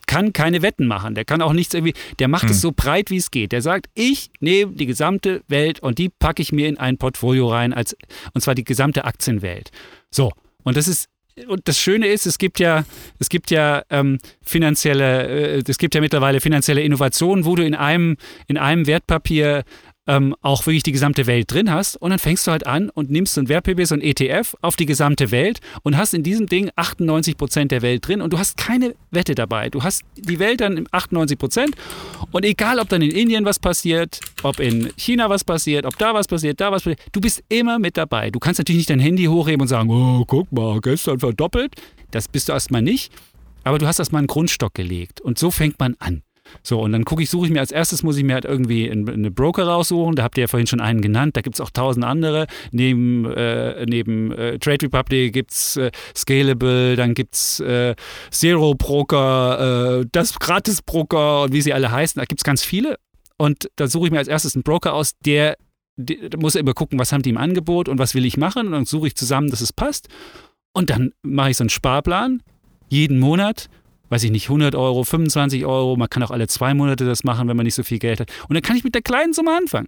D: kann keine Wetten machen. Der kann auch nichts irgendwie, der macht hm. es so breit wie es geht. Der sagt, ich nehme die gesamte Welt und die packe ich mir in ein Portfolio rein, als, und zwar die gesamte Aktienwelt. So, und das ist und das Schöne ist, es gibt ja, es gibt ja ähm, finanzielle, äh, es gibt ja mittlerweile finanzielle Innovationen, wo du in einem, in einem Wertpapier ähm, auch wirklich die gesamte Welt drin hast. Und dann fängst du halt an und nimmst so ein Wertpapier, so ein ETF auf die gesamte Welt und hast in diesem Ding 98 Prozent der Welt drin und du hast keine Wette dabei. Du hast die Welt dann 98 Prozent und egal, ob dann in Indien was passiert, ob in China was passiert, ob da was passiert, da was passiert, du bist immer mit dabei. Du kannst natürlich nicht dein Handy hochheben und sagen, oh, guck mal, gestern verdoppelt. Das bist du erstmal nicht. Aber du hast erstmal einen Grundstock gelegt. Und so fängt man an. So, und dann gucke ich, suche ich mir als erstes, muss ich mir halt irgendwie eine Broker raussuchen. Da habt ihr ja vorhin schon einen genannt. Da gibt es auch tausend andere. Neben, äh, neben äh, Trade Republic gibt es äh, Scalable, dann gibt es äh, Zero Broker, äh, das Gratis Broker und wie sie alle heißen. Da gibt es ganz viele. Und da suche ich mir als erstes einen Broker aus, der, der muss immer gucken, was haben die im Angebot und was will ich machen. Und dann suche ich zusammen, dass es passt. Und dann mache ich so einen Sparplan jeden Monat weiß ich nicht, 100 Euro, 25 Euro. Man kann auch alle zwei Monate das machen, wenn man nicht so viel Geld hat. Und dann kann ich mit der kleinen Summe anfangen.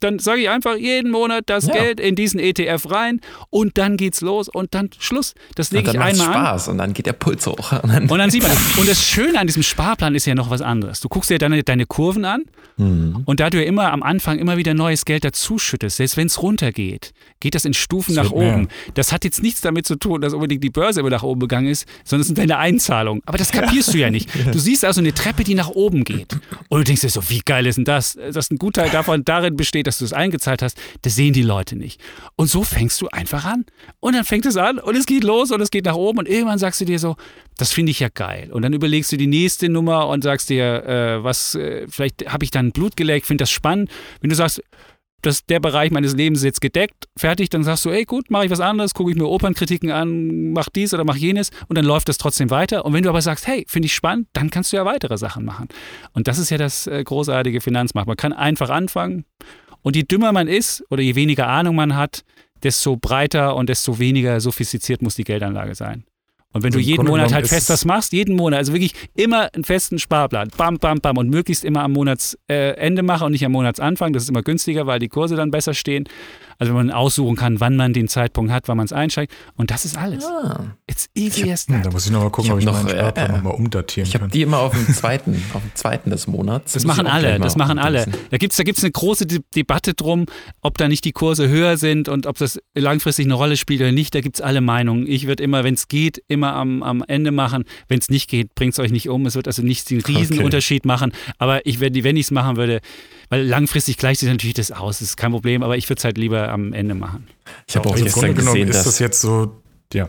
D: Dann sage ich einfach jeden Monat das ja. Geld in diesen ETF rein und dann geht's los und dann Schluss. Das lege ich einmal
A: Spaß an. und dann geht der Puls hoch.
D: Und dann, und dann sieht man das. Und das Schöne an diesem Sparplan ist ja noch was anderes. Du guckst dir deine, deine Kurven an mhm. und da du ja immer am Anfang immer wieder neues Geld dazuschüttest, selbst wenn es runtergeht, geht das in Stufen das nach oben. Mehr. Das hat jetzt nichts damit zu tun, dass unbedingt die Börse immer nach oben gegangen ist, sondern es sind deine Einzahlungen. Aber das kapierst ja. du ja nicht. Du siehst also eine Treppe, die nach oben geht. Und du denkst dir so, wie geil ist denn das? Dass ein Gutteil davon darin besteht, dass du es eingezahlt hast, das sehen die Leute nicht. Und so fängst du einfach an. Und dann fängt es an und es geht los und es geht nach oben und irgendwann sagst du dir so, das finde ich ja geil. Und dann überlegst du die nächste Nummer und sagst dir, äh, was, äh, vielleicht habe ich dann Blut geleckt, finde das spannend. Wenn du sagst, dass der Bereich meines Lebens ist jetzt gedeckt, fertig, dann sagst du, ey gut, mache ich was anderes, gucke ich mir Opernkritiken an, mach dies oder mach jenes und dann läuft das trotzdem weiter. Und wenn du aber sagst, hey, finde ich spannend, dann kannst du ja weitere Sachen machen. Und das ist ja das äh, großartige Finanzmarkt. Man kann einfach anfangen und je dümmer man ist oder je weniger Ahnung man hat, desto breiter und desto weniger sophistiziert muss die Geldanlage sein. Und wenn also du jeden Grunde Monat halt fest das machst, jeden Monat, also wirklich immer einen festen Sparplan, bam, bam, bam und möglichst immer am Monatsende äh, machen und nicht am Monatsanfang, das ist immer günstiger, weil die Kurse dann besser stehen. Also wenn man aussuchen kann, wann man den Zeitpunkt hat, wann man es einsteigt. Und das ist alles. Ah.
B: It's easy as that. Da muss ich nochmal gucken, ich ob ich noch, meinen Sparplan äh, nochmal umdatieren
A: ich kann. Ich habe die immer auf dem zweiten, auf dem zweiten des Monats.
D: Das, das machen alle, das machen alle. Da gibt es da gibt's eine große De Debatte drum, ob da nicht die Kurse höher sind und ob das langfristig eine Rolle spielt oder nicht. Da gibt es alle Meinungen. Ich würde immer, wenn es geht, immer am, am Ende machen. Wenn es nicht geht, bringt es euch nicht um. Es wird also nicht den Riesenunterschied okay. machen. Aber ich, wenn ich es machen würde, weil langfristig gleicht sich natürlich das aus, das ist kein Problem, aber ich würde es halt lieber am Ende machen.
B: Ich habe auch Im gestern Grunde gesehen, ist das jetzt so, ja,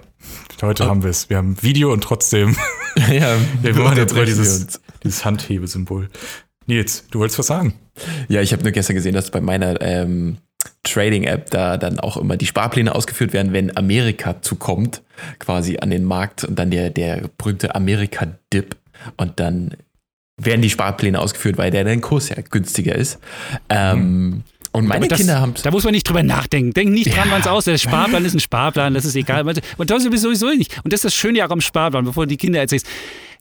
B: heute oh. haben wir es. Wir haben Video und trotzdem. ja, wir machen jetzt mal dieses, dieses Handhebesymbol. Nils, du wolltest was sagen?
A: Ja, ich habe nur gestern gesehen, dass bei meiner ähm, Trading-App da dann auch immer die Sparpläne ausgeführt werden, wenn Amerika zukommt, quasi an den Markt und dann der, der berühmte Amerika-Dip und dann werden die Sparpläne ausgeführt, weil der den Kurs ja günstiger ist. Ähm, mhm. Und meine das, Kinder haben
D: Da muss man nicht drüber nachdenken. Denk nicht dran, ja. wann es aus. Der Sparplan ist ein Sparplan, das ist egal. Und das ist sowieso nicht. Und das ist das Schöne auch am Sparplan, bevor du die Kinder erzählst.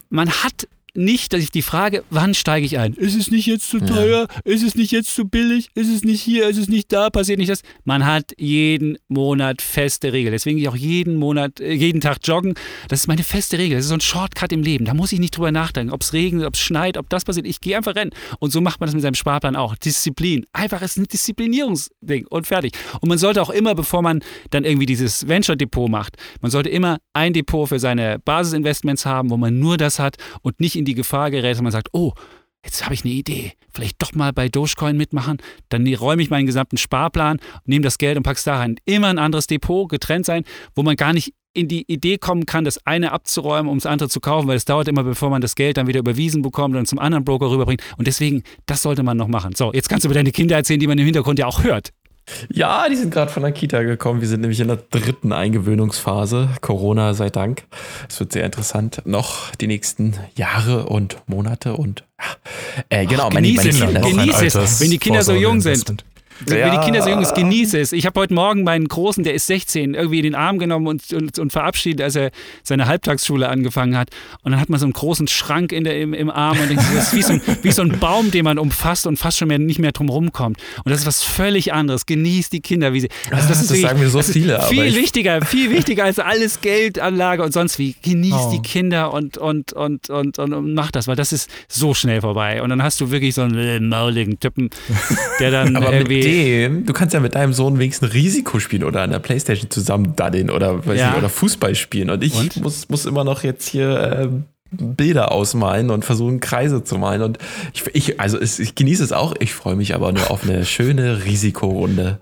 D: Man hat nicht dass ich die Frage, wann steige ich ein? Ist es nicht jetzt zu teuer? Ja. Ist es nicht jetzt zu billig? Ist es nicht hier? Ist es nicht da? Passiert nicht das? Man hat jeden Monat feste Regeln. Deswegen gehe ich auch jeden Monat, äh, jeden Tag joggen. Das ist meine feste Regel. Das ist so ein Shortcut im Leben. Da muss ich nicht drüber nachdenken, ob es regnet, ob es schneit, ob das passiert. Ich gehe einfach rennen. Und so macht man das mit seinem Sparplan auch. Disziplin. Einfach ist ein Disziplinierungsding und fertig. Und man sollte auch immer, bevor man dann irgendwie dieses Venture-Depot macht, man sollte immer ein Depot für seine Basisinvestments haben, wo man nur das hat und nicht in die Gefahr gerät, dass man sagt, oh, jetzt habe ich eine Idee, vielleicht doch mal bei Dogecoin mitmachen, dann räume ich meinen gesamten Sparplan, nehme das Geld und packe es da rein. Immer ein anderes Depot, getrennt sein, wo man gar nicht in die Idee kommen kann, das eine abzuräumen, um das andere zu kaufen, weil es dauert immer, bevor man das Geld dann wieder überwiesen bekommt und zum anderen Broker rüberbringt. Und deswegen, das sollte man noch machen. So, jetzt kannst du über deine Kinder erzählen, die man im Hintergrund ja auch hört.
A: Ja, die sind gerade von der Kita gekommen. Wir sind nämlich in der dritten Eingewöhnungsphase. Corona sei Dank. Es wird sehr interessant. Noch die nächsten Jahre und Monate und
D: äh, genau, Ach, meine, meine Kinder. Genieß es, wenn die Kinder so jung sind. Ja. Wenn die Kinder so jung sind, genieße es. Ich habe heute Morgen meinen Großen, der ist 16, irgendwie in den Arm genommen und, und, und, verabschiedet, als er seine Halbtagsschule angefangen hat. Und dann hat man so einen großen Schrank in der, im, im Arm und denkt, das ist wie so, ein, wie so ein Baum, den man umfasst und fast schon mehr, nicht mehr drum rumkommt. Und das ist was völlig anderes. Genießt die Kinder, wie sie.
A: Also das, ist das sagen wir so viele.
D: Viel wichtiger, viel wichtiger als alles Geldanlage und sonst wie. Genießt oh. die Kinder und, und, und, und, und, und mach das, weil das ist so schnell vorbei. Und dann hast du wirklich so einen mauligen Typen, der dann irgendwie
A: dem, du kannst ja mit deinem Sohn wenigstens Risiko spielen oder an der Playstation zusammen daddeln oder, weiß ja. nicht, oder Fußball spielen. Und ich und? Muss, muss immer noch jetzt hier äh, Bilder ausmalen und versuchen Kreise zu malen. Und ich, ich also es, ich genieße es auch. Ich freue mich aber nur auf eine schöne Risikorunde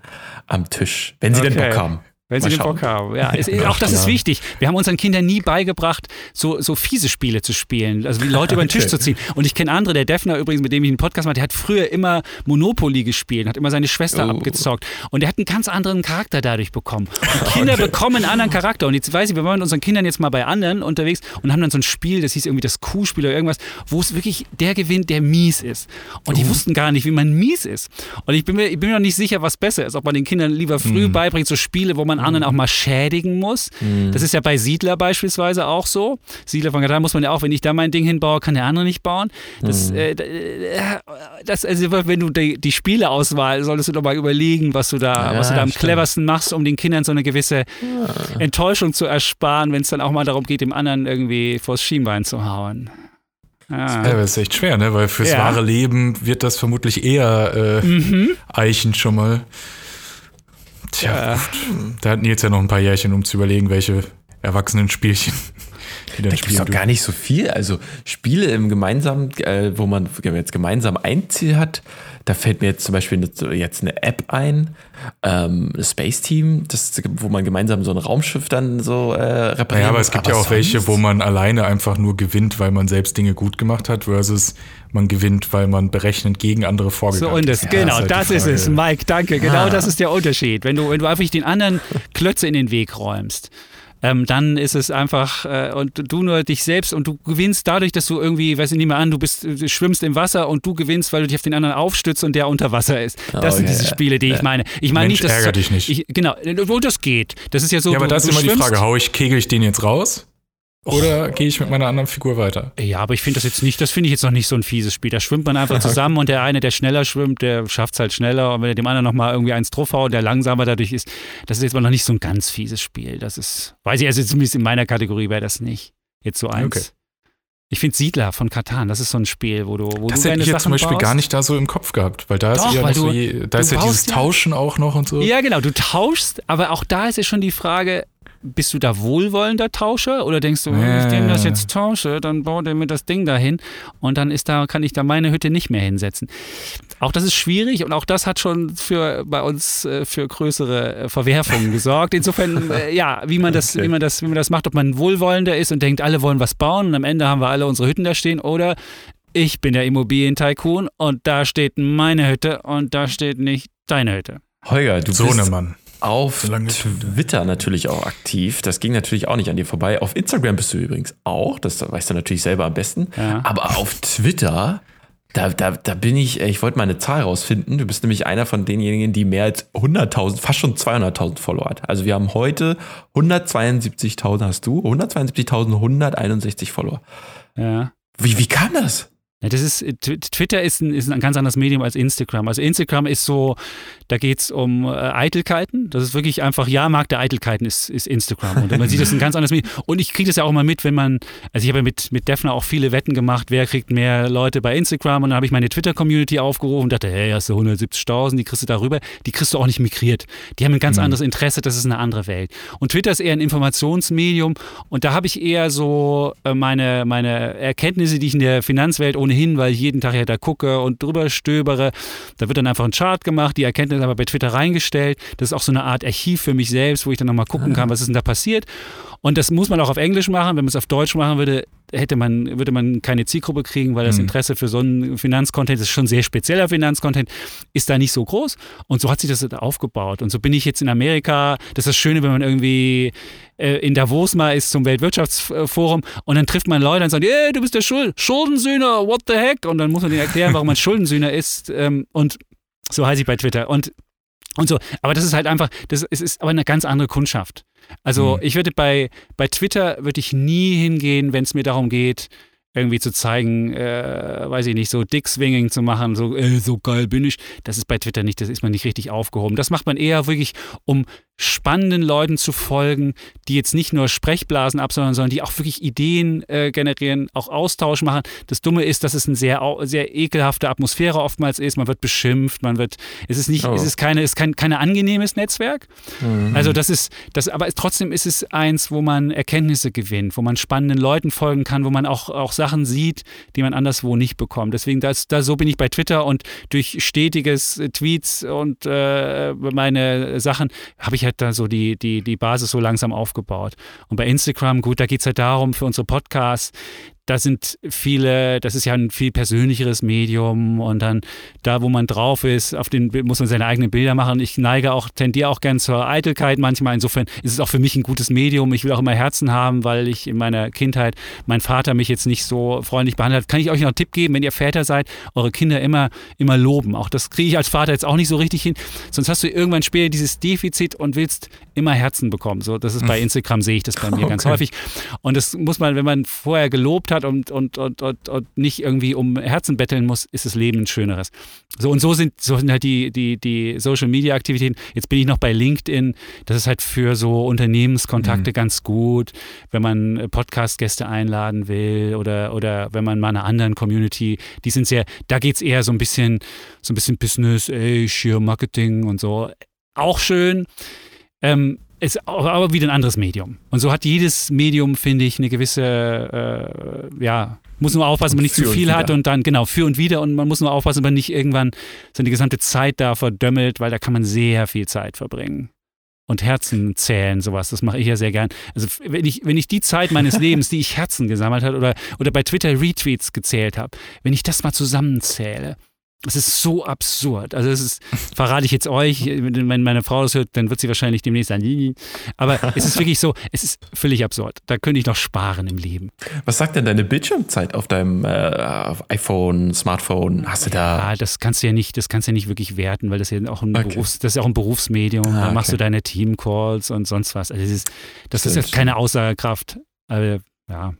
A: am Tisch, wenn sie okay. denn Bock haben.
D: Wenn sie den Bock haben. Ja, ist, auch das ist wichtig. Wir haben unseren Kindern nie beigebracht, so, so fiese Spiele zu spielen, also die Leute über den Tisch zu ziehen. Und ich kenne andere, der Defner übrigens, mit dem ich einen Podcast mache, der hat früher immer Monopoly gespielt, hat immer seine Schwester oh. abgezockt. Und der hat einen ganz anderen Charakter dadurch bekommen. Und Kinder okay. bekommen einen anderen Charakter. Und jetzt weiß ich, wir waren mit unseren Kindern jetzt mal bei anderen unterwegs und haben dann so ein Spiel, das hieß irgendwie das Kuhspiel oder irgendwas, wo es wirklich der gewinnt, der mies ist. Und die oh. wussten gar nicht, wie man mies ist. Und ich bin mir, ich bin mir noch nicht sicher, was besser ist, ob man den Kindern lieber früh hm. beibringt, so Spiele, wo man man anderen auch mal schädigen muss. Mhm. Das ist ja bei Siedler beispielsweise auch so. Siedler von Katan muss man ja auch, wenn ich da mein Ding hinbaue, kann der andere nicht bauen. Das, mhm. äh, äh das also wenn du die, die Spieleauswahl, solltest du doch mal überlegen, was du da, ja, was du da am stimmt. cleversten machst, um den Kindern so eine gewisse ja. Enttäuschung zu ersparen, wenn es dann auch mal darum geht, dem anderen irgendwie vors Schienbein zu hauen.
B: Ah. Ja, das ist echt schwer, ne? Weil fürs ja. wahre Leben wird das vermutlich eher äh, mhm. eichen schon mal. Tja, ja. da hat Nils ja noch ein paar Jährchen, um zu überlegen, welche Erwachsenen-Spielchen
A: die dann Da gibt es doch gar nicht so viel. Also Spiele im gemeinsamen, äh, wo man jetzt gemeinsam ein Ziel hat, da fällt mir jetzt zum Beispiel eine, jetzt eine App ein, ähm, Space Team, das, wo man gemeinsam so ein Raumschiff dann so äh, repariert.
B: Ja, aber es gibt aber ja auch welche, wo man alleine einfach nur gewinnt, weil man selbst Dinge gut gemacht hat, versus man gewinnt, weil man berechnend gegen andere vorgegangen
D: so, und das,
B: ist.
D: Genau, ja, das, ist, halt das ist es, Mike, danke. Genau ah. das ist der Unterschied. Wenn du, wenn du einfach den anderen Klötze in den Weg räumst ähm, dann ist es einfach äh, und du nur dich selbst und du gewinnst dadurch, dass du irgendwie, weiß ich nicht mehr an, du bist, du schwimmst im Wasser und du gewinnst, weil du dich auf den anderen aufstützt und der unter Wasser ist. Das oh, sind diese Spiele, die ich meine. Ich meine nicht, dass
B: ärger dich nicht.
D: Ich, genau, wo das geht. Das ist ja so.
B: Ja, aber du, das ist immer schwimmst. die Frage, hau ich, kegel ich den jetzt raus? Oder gehe ich mit meiner anderen Figur weiter?
D: Ja, aber ich finde das jetzt nicht, das finde ich jetzt noch nicht so ein fieses Spiel. Da schwimmt man einfach zusammen und der eine, der schneller schwimmt, der schafft es halt schneller und wenn er dem anderen nochmal irgendwie eins draufhaut, der langsamer dadurch ist, das ist jetzt mal noch nicht so ein ganz fieses Spiel. Das ist, weiß ich, also zumindest in meiner Kategorie wäre das nicht. Jetzt so eins. Okay. Ich finde Siedler von Katan, das ist so ein Spiel, wo du wo
B: Das
D: du
B: hätte ich jetzt zum Beispiel baust. gar nicht da so im Kopf gehabt, weil da Doch, ist ja, du, so, da ist ja dieses ja, Tauschen auch noch und so.
D: Ja, genau, du tauschst, aber auch da ist ja schon die Frage, bist du da wohlwollender Tauscher oder denkst du, wenn ich dem das jetzt tausche, dann baut er mir das Ding dahin und dann ist da, kann ich da meine Hütte nicht mehr hinsetzen. Auch das ist schwierig und auch das hat schon für bei uns äh, für größere äh, Verwerfungen gesorgt. Insofern, äh, ja, wie man das, okay. wie man das, wie man das macht, ob man wohlwollender ist und denkt, alle wollen was bauen und am Ende haben wir alle unsere Hütten da stehen oder ich bin der Immobilien-Tycoon und da steht meine Hütte und da steht nicht deine Hütte.
A: Holger, du so bist Mann auf Twitter natürlich auch aktiv. Das ging natürlich auch nicht an dir vorbei. Auf Instagram bist du übrigens auch. Das weißt du natürlich selber am besten. Ja. Aber auf Twitter, da, da, da bin ich, ich wollte mal eine Zahl rausfinden. Du bist nämlich einer von denjenigen, die mehr als 100.000, fast schon 200.000 Follower hat. Also wir haben heute 172.000, hast du? 172.161 Follower. Ja. Wie, wie kam das?
D: Ja, das ist, Twitter ist ein, ist ein ganz anderes Medium als Instagram. Also Instagram ist so, da geht es um äh, Eitelkeiten. Das ist wirklich einfach, ja, Markt der Eitelkeiten ist, ist Instagram. Und man sieht das ein ganz anderes Medium. Und ich kriege das ja auch mal mit, wenn man, also ich habe ja mit, mit Defner auch viele Wetten gemacht, wer kriegt mehr Leute bei Instagram. Und dann habe ich meine Twitter-Community aufgerufen und dachte, hey, hast du 170.000, die kriegst du darüber. Die kriegst du auch nicht migriert. Die haben ein ganz mhm. anderes Interesse, das ist eine andere Welt. Und Twitter ist eher ein Informationsmedium. Und da habe ich eher so äh, meine, meine Erkenntnisse, die ich in der Finanzwelt ohne ohnehin, weil ich jeden Tag ja da gucke und drüber stöbere. Da wird dann einfach ein Chart gemacht, die Erkenntnis aber bei Twitter reingestellt. Das ist auch so eine Art Archiv für mich selbst, wo ich dann nochmal gucken kann, was ist denn da passiert. Und das muss man auch auf Englisch machen. Wenn man es auf Deutsch machen würde, hätte man, würde man keine Zielgruppe kriegen, weil das mhm. Interesse für so einen Finanzcontent, das ist schon sehr spezieller Finanzcontent, ist da nicht so groß. Und so hat sich das aufgebaut. Und so bin ich jetzt in Amerika. Das ist das Schöne, wenn man irgendwie äh, in Davos mal ist zum Weltwirtschaftsforum und dann trifft man Leute und sagt, hey, du bist der Schuld Schuldensühner, what the heck? Und dann muss man denen erklären, warum man Schuldensühner ist. Ähm, und so heiße ich bei Twitter. Und und so. Aber das ist halt einfach, das es ist aber eine ganz andere Kundschaft. Also mhm. ich würde bei, bei Twitter würde ich nie hingehen, wenn es mir darum geht, irgendwie zu zeigen, äh, weiß ich nicht, so Dick-Swinging zu machen, so, äh, so geil bin ich. Das ist bei Twitter nicht, das ist man nicht richtig aufgehoben. Das macht man eher wirklich, um spannenden Leuten zu folgen, die jetzt nicht nur Sprechblasen absondern, sondern die auch wirklich Ideen äh, generieren, auch Austausch machen. Das Dumme ist, dass es eine sehr, sehr ekelhafte Atmosphäre oftmals ist. Man wird beschimpft, man wird, es ist nicht, oh. es ist keine, es ist kein, kein angenehmes Netzwerk. Mhm. Also das ist, das, aber trotzdem ist es eins, wo man Erkenntnisse gewinnt, wo man spannenden Leuten folgen kann, wo man auch, auch Sachen sieht, die man anderswo nicht bekommt. Deswegen, das, das, so bin ich bei Twitter und durch stetiges Tweets und äh, meine Sachen habe ich halt da so die, die, die Basis so langsam aufgebaut. Und bei Instagram, gut, da geht es halt darum, für unsere Podcasts, da sind viele, das ist ja ein viel persönlicheres Medium und dann da, wo man drauf ist, auf den muss man seine eigenen Bilder machen. Ich neige auch, tendiere auch gern zur Eitelkeit manchmal. Insofern ist es auch für mich ein gutes Medium. Ich will auch immer Herzen haben, weil ich in meiner Kindheit mein Vater mich jetzt nicht so freundlich behandelt hat. Kann ich euch noch einen Tipp geben, wenn ihr Väter seid, eure Kinder immer, immer loben. Auch das kriege ich als Vater jetzt auch nicht so richtig hin. Sonst hast du irgendwann später dieses Defizit und willst immer Herzen bekommen. So, das ist bei hm. Instagram sehe ich das bei mir okay. ganz häufig. Und das muss man, wenn man vorher gelobt hat, hat und, und, und, und, und nicht irgendwie um Herzen betteln muss, ist das Leben ein schöneres. So und so sind, so sind halt die, die, die Social Media Aktivitäten. Jetzt bin ich noch bei LinkedIn. Das ist halt für so Unternehmenskontakte mhm. ganz gut, wenn man Podcast-Gäste einladen will oder, oder wenn man mal einer anderen Community, die sind sehr, da geht es eher so ein bisschen, so ein bisschen Business, ey, Sheer Marketing und so. Auch schön. Ähm, ist aber wieder ein anderes Medium. Und so hat jedes Medium, finde ich, eine gewisse, äh, ja, muss nur aufpassen, wenn man nicht zu viel hat und dann, genau, für und wieder und man muss nur aufpassen, wenn man nicht irgendwann seine gesamte Zeit da verdömmelt, weil da kann man sehr viel Zeit verbringen. Und Herzen zählen, sowas, das mache ich ja sehr gern. Also wenn ich, wenn ich die Zeit meines Lebens, die ich Herzen gesammelt habe oder, oder bei Twitter Retweets gezählt habe, wenn ich das mal zusammenzähle, es ist so absurd. Also es ist, verrate ich jetzt euch, wenn meine Frau das hört, dann wird sie wahrscheinlich demnächst sagen, aber es ist wirklich so, es ist völlig absurd. Da könnte ich noch sparen im Leben.
A: Was sagt denn deine Bildschirmzeit auf deinem äh, iPhone, Smartphone? Hast du da?
D: Ja, das kannst du ja nicht, das kannst du ja nicht wirklich werten, weil das ja auch ein, okay. Berufs-, das ist ja auch ein Berufsmedium. Ah, da machst okay. du deine Teamcalls und sonst was. Also das ist, das ist jetzt keine Aussagekraft. Also, ja,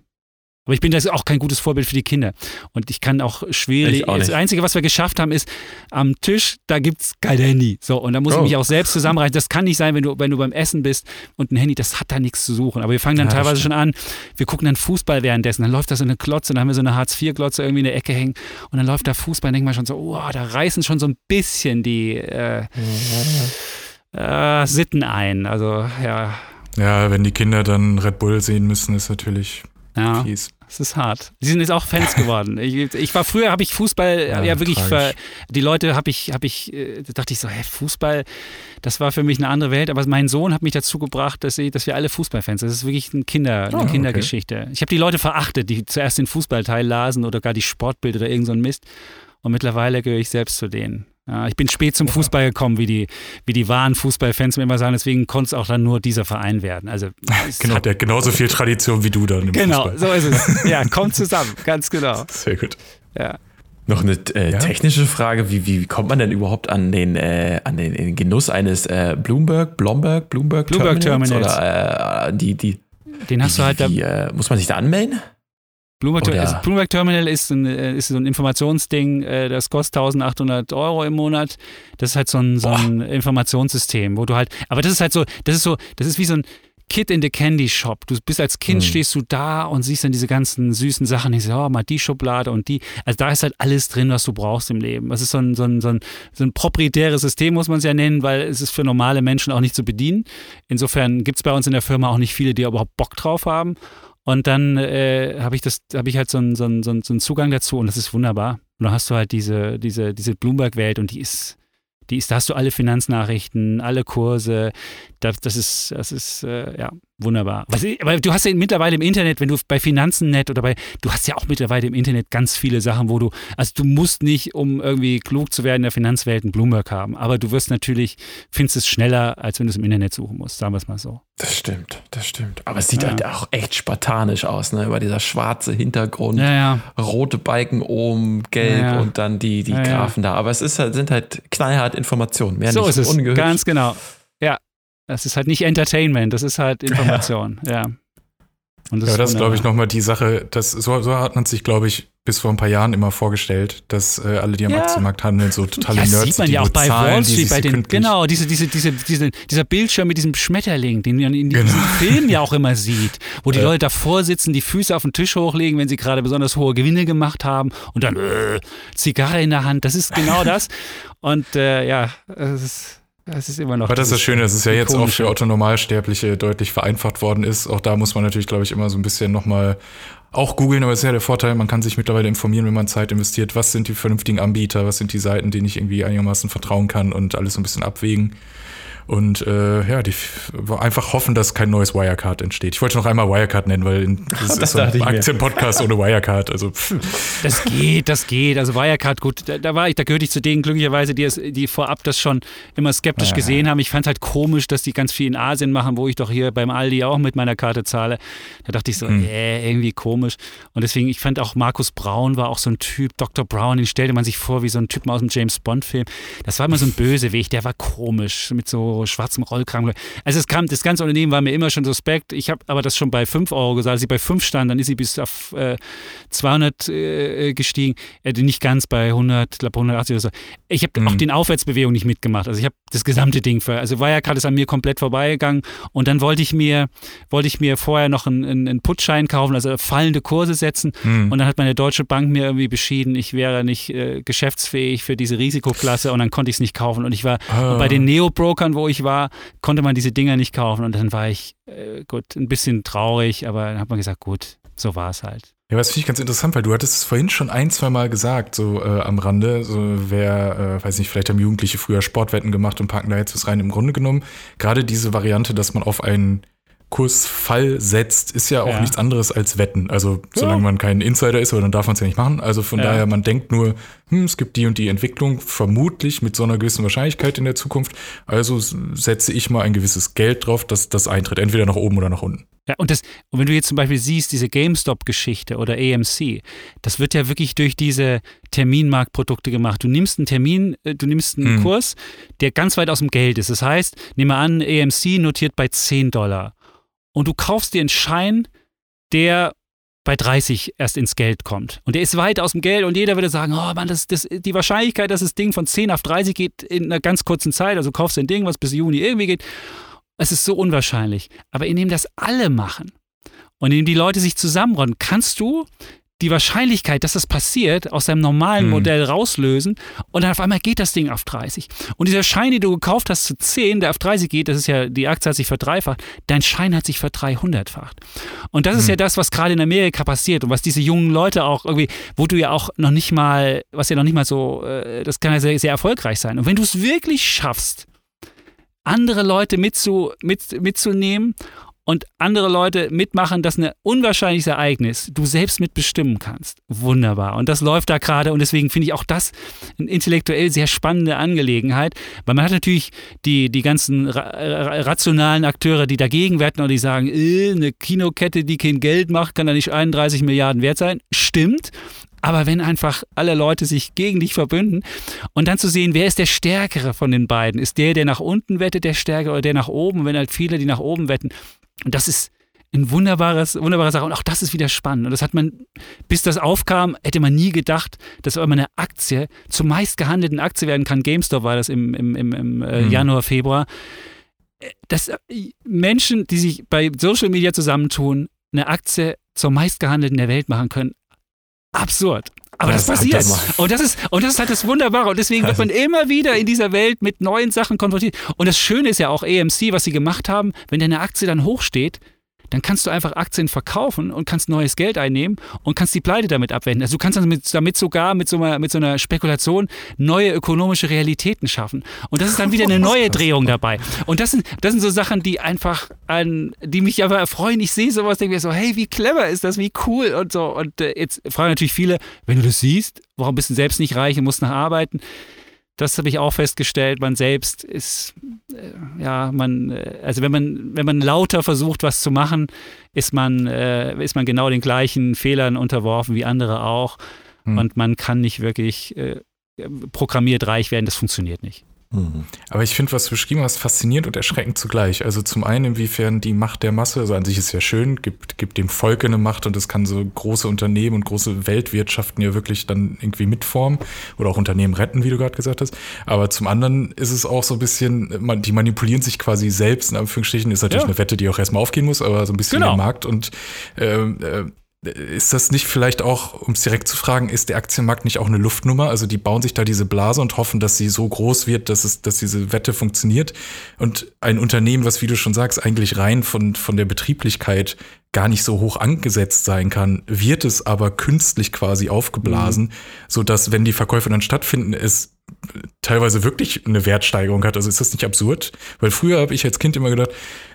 D: aber ich bin das auch kein gutes Vorbild für die Kinder. Und ich kann auch schwierig. Das Einzige, was wir geschafft haben, ist, am Tisch, da gibt es kein Handy. So, und da muss oh. ich mich auch selbst zusammenreichen. Das kann nicht sein, wenn du, wenn du beim Essen bist und ein Handy, das hat da nichts zu suchen. Aber wir fangen dann ja, teilweise schon an, wir gucken dann Fußball währenddessen. Dann läuft da so eine Klotze, dann haben wir so eine Hartz-IV-Glotze irgendwie in der Ecke hängen. Und dann läuft da Fußball, dann denken wir schon so, oh, da reißen schon so ein bisschen die äh, äh, Sitten ein. Also, ja.
B: Ja, wenn die Kinder dann Red Bull sehen müssen, ist natürlich ja. fies.
D: Es ist hart. Sie sind jetzt auch Fans geworden. Ich, ich war früher, habe ich Fußball ja, ja wirklich ver, die Leute habe ich, habe ich, äh, da dachte ich so, hä, Fußball, das war für mich eine andere Welt. Aber mein Sohn hat mich dazu gebracht, dass, ich, dass wir alle Fußballfans sind. Das ist wirklich ein Kinder, eine oh, Kindergeschichte. Okay. Ich habe die Leute verachtet, die zuerst den Fußballteil lasen oder gar die Sportbild oder irgend so ein Mist. Und mittlerweile gehöre ich selbst zu denen. Ja, ich bin spät zum Fußball gekommen, wie die, wie die wahren Fußballfans mir immer sagen. Deswegen konnte es auch dann nur dieser Verein werden. Also
B: genau, der hat genauso viel Tradition wie du dann im
D: genau,
B: Fußball.
D: so ist es. Ja, kommt zusammen, ganz genau.
B: Sehr gut.
A: Ja. Noch eine äh, ja? technische Frage: wie, wie kommt man denn überhaupt an den, äh, an den, den Genuss eines äh, Bloomberg, Blomberg, Bloomberg,
D: Bloomberg Terminals?
A: Terminals. Oder äh, die, die,
D: den hast
A: die,
D: du halt
A: die, da. Äh, muss man sich da anmelden?
D: Bloomberg, also Bloomberg Terminal ist, ein, äh, ist so ein Informationsding, äh, das kostet 1800 Euro im Monat. Das ist halt so ein, so ein Informationssystem, wo du halt, aber das ist halt so, das ist so, das ist wie so ein Kid in the Candy Shop. Du bist als Kind, hm. stehst du da und siehst dann diese ganzen süßen Sachen. Ich so, oh, mal die Schublade und die. Also da ist halt alles drin, was du brauchst im Leben. Das ist so ein, so ein, so ein, so ein proprietäres System, muss man es ja nennen, weil es ist für normale Menschen auch nicht zu bedienen. Insofern gibt es bei uns in der Firma auch nicht viele, die überhaupt Bock drauf haben. Und dann äh, habe ich das, habe ich halt so einen, so, einen, so einen Zugang dazu und das ist wunderbar. Und dann hast du halt diese, diese, diese Bloomberg-Welt und die ist, die ist, da hast du alle Finanznachrichten, alle Kurse. Das, das ist, das ist äh, ja wunderbar. Aber du hast ja mittlerweile im Internet, wenn du bei Finanzen.net oder bei, du hast ja auch mittlerweile im Internet ganz viele Sachen, wo du, also du musst nicht, um irgendwie klug zu werden in der Finanzwelt, einen Bloomberg haben. Aber du wirst natürlich, findest es schneller, als wenn du es im Internet suchen musst, sagen wir es mal so.
A: Das stimmt, das stimmt. Aber es sieht ja. halt auch echt spartanisch aus, ne? Über dieser schwarze Hintergrund,
D: ja, ja.
A: rote Balken oben, gelb und dann die, die Graphen da. Aber es ist halt, sind halt knallhart Informationen.
D: Mehr so nicht ist es. Ungehübsch. Ganz genau. Ja. Es ist halt nicht Entertainment, das ist halt Information. ja.
B: Und das ja, das ist, glaube ich, nochmal die Sache, dass, so, so hat man sich, glaube ich, bis vor ein paar Jahren immer vorgestellt, dass äh, alle, die am ja. Aktienmarkt handeln, so totale ja, Nerds
D: sieht man ja auch bei Wall Street, bei den, genau, diese, diese, diese, diese, dieser Bildschirm mit diesem Schmetterling, den man in genau. diesem Film ja auch immer sieht, wo die ja. Leute davor sitzen, die Füße auf den Tisch hochlegen, wenn sie gerade besonders hohe Gewinne gemacht haben und dann äh, Zigarre in der Hand, das ist genau das. Und äh, ja, es ist es ist immer noch.
B: Aber das ist das Schöne, dass es ja jetzt auch für Otto Normalsterbliche deutlich vereinfacht worden ist. Auch da muss man natürlich, glaube ich, immer so ein bisschen nochmal auch googeln, aber es ist ja der Vorteil, man kann sich mittlerweile informieren, wenn man Zeit investiert, was sind die vernünftigen Anbieter, was sind die Seiten, denen ich irgendwie einigermaßen vertrauen kann und alles so ein bisschen abwägen. Und äh, ja, die einfach hoffen, dass kein neues Wirecard entsteht. Ich wollte noch einmal Wirecard nennen, weil das, das ist so ein Aktienpodcast ohne Wirecard. Also
D: das geht, das geht. Also Wirecard, gut, da, da, war ich, da gehörte ich zu denen glücklicherweise, die, es, die vorab das schon immer skeptisch ja. gesehen haben. Ich fand halt komisch, dass die ganz viel in Asien machen, wo ich doch hier beim Aldi auch mit meiner Karte zahle. Da dachte ich so, hm. äh, irgendwie komisch. Und deswegen, ich fand auch Markus Braun war auch so ein Typ, Dr. Brown, den stellte man sich vor wie so ein Typ aus dem James Bond-Film. Das war immer so ein Bösewicht, der war komisch, mit so schwarzem Rollkram. Also es kam, das ganze Unternehmen war mir immer schon suspekt. Ich habe aber das schon bei 5 Euro gesagt. Als sie bei 5 stand, dann ist sie bis auf äh, 200 äh, gestiegen. Äh, nicht ganz bei 100, ich glaube 180 oder so. Ich habe mhm. auch den Aufwärtsbewegung nicht mitgemacht. Also ich habe das gesamte Ding für, also Wirecard ist an mir komplett vorbeigegangen und dann wollte ich mir, wollte ich mir vorher noch einen, einen Putschein kaufen, also fallende Kurse setzen mhm. und dann hat meine Deutsche Bank mir irgendwie beschieden, ich wäre nicht äh, geschäftsfähig für diese Risikoklasse und dann konnte ich es nicht kaufen und ich war oh. bei den Neo-Brokern, wo ich war, konnte man diese Dinger nicht kaufen und dann war ich, äh, gut, ein bisschen traurig, aber dann hat man gesagt, gut, so war es halt.
B: Ja, was finde ich ganz interessant, weil du hattest es vorhin schon ein, zwei Mal gesagt, so äh, am Rande, so wer, äh, weiß nicht, vielleicht haben Jugendliche früher Sportwetten gemacht und packen da jetzt was rein. Im Grunde genommen, gerade diese Variante, dass man auf einen Kursfall setzt, ist ja auch ja. nichts anderes als Wetten. Also solange ja. man kein Insider ist, aber dann darf man es ja nicht machen. Also von ja. daher, man denkt nur, hm, es gibt die und die Entwicklung, vermutlich mit so einer gewissen Wahrscheinlichkeit in der Zukunft. Also setze ich mal ein gewisses Geld drauf, dass das eintritt, entweder nach oben oder nach unten.
D: Ja, und, das, und wenn du jetzt zum Beispiel siehst, diese GameStop-Geschichte oder AMC, das wird ja wirklich durch diese Terminmarktprodukte gemacht. Du nimmst einen Termin, äh, du nimmst einen hm. Kurs, der ganz weit aus dem Geld ist. Das heißt, nehmen wir an, AMC notiert bei 10 Dollar und du kaufst dir einen Schein, der bei 30 erst ins Geld kommt. Und der ist weit aus dem Geld und jeder würde sagen, oh Mann, das, das, die Wahrscheinlichkeit, dass das Ding von 10 auf 30 geht in einer ganz kurzen Zeit, also kaufst du ein Ding, was bis Juni irgendwie geht, es ist so unwahrscheinlich. Aber indem das alle machen und indem die Leute sich zusammenronnen, kannst du die Wahrscheinlichkeit, dass das passiert, aus seinem normalen hm. Modell rauslösen und dann auf einmal geht das Ding auf 30. Und dieser Schein, den du gekauft hast zu 10, der auf 30 geht, das ist ja, die Aktie hat sich verdreifacht, dein Schein hat sich verdreihundertfacht. Und das hm. ist ja das, was gerade in Amerika passiert und was diese jungen Leute auch irgendwie, wo du ja auch noch nicht mal, was ja noch nicht mal so, äh, das kann ja sehr, sehr erfolgreich sein. Und wenn du es wirklich schaffst, andere Leute mitzu, mit, mitzunehmen und andere Leute mitmachen, dass ein unwahrscheinliches Ereignis du selbst mitbestimmen kannst. Wunderbar. Und das läuft da gerade und deswegen finde ich auch das eine intellektuell sehr spannende Angelegenheit, weil man hat natürlich die, die ganzen ra rationalen Akteure, die dagegen wetten und die sagen, äh, eine Kinokette, die kein Geld macht, kann da nicht 31 Milliarden wert sein. Stimmt. Aber wenn einfach alle Leute sich gegen dich verbünden und dann zu sehen, wer ist der Stärkere von den beiden? Ist der, der nach unten wettet, der Stärkere oder der nach oben? Wenn halt viele, die nach oben wetten, und das ist ein wunderbares, wunderbare Sache. Und auch das ist wieder spannend. Und das hat man, bis das aufkam, hätte man nie gedacht, dass immer eine Aktie zur meist gehandelten Aktie werden kann. GameStop war das im, im, im, im äh, mhm. Januar, Februar. Dass äh, Menschen, die sich bei Social Media zusammentun, eine Aktie zur meist gehandelten der Welt machen können. Absurd. Aber das, das passiert. Und das, ist, und das ist halt das Wunderbare. Und deswegen wird man immer wieder in dieser Welt mit neuen Sachen konfrontiert. Und das Schöne ist ja auch AMC, was sie gemacht haben, wenn deine Aktie dann hochsteht, dann kannst du einfach Aktien verkaufen und kannst neues Geld einnehmen und kannst die Pleite damit abwenden. Also du kannst damit, damit sogar mit so, einer, mit so einer Spekulation neue ökonomische Realitäten schaffen. Und das ist dann wieder eine neue Drehung dabei. Und das sind, das sind so Sachen, die einfach an, die mich aber erfreuen. Ich sehe sowas, denke mir so, hey, wie clever ist das, wie cool und so. Und äh, jetzt fragen natürlich viele, wenn du das siehst, warum bist du selbst nicht reich und musst nach arbeiten? Das habe ich auch festgestellt. Man selbst ist, äh, ja, man, äh, also wenn man, wenn man lauter versucht, was zu machen, ist man, äh, ist man genau den gleichen Fehlern unterworfen wie andere auch. Hm. Und man kann nicht wirklich äh, programmiert reich werden. Das funktioniert nicht.
B: Mhm. Aber ich finde, was du beschrieben hast, faszinierend und erschreckend zugleich. Also zum einen, inwiefern die Macht der Masse, also an sich ist ja schön, gibt, gibt dem Volk eine Macht und es kann so große Unternehmen und große Weltwirtschaften ja wirklich dann irgendwie mitformen oder auch Unternehmen retten, wie du gerade gesagt hast. Aber zum anderen ist es auch so ein bisschen, die manipulieren sich quasi selbst, in Anführungsstrichen, ist natürlich ja. eine Wette, die auch erstmal aufgehen muss, aber so ein bisschen genau. der Markt und äh, äh, ist das nicht vielleicht auch, um es direkt zu fragen, ist der Aktienmarkt nicht auch eine Luftnummer? Also die bauen sich da diese Blase und hoffen, dass sie so groß wird, dass es, dass diese Wette funktioniert. Und ein Unternehmen, was, wie du schon sagst, eigentlich rein von, von der Betrieblichkeit gar nicht so hoch angesetzt sein kann, wird es aber künstlich quasi aufgeblasen, mhm. so dass wenn die Verkäufe dann stattfinden, es teilweise wirklich eine Wertsteigerung hat. Also ist das nicht absurd? Weil früher habe ich als Kind immer gedacht,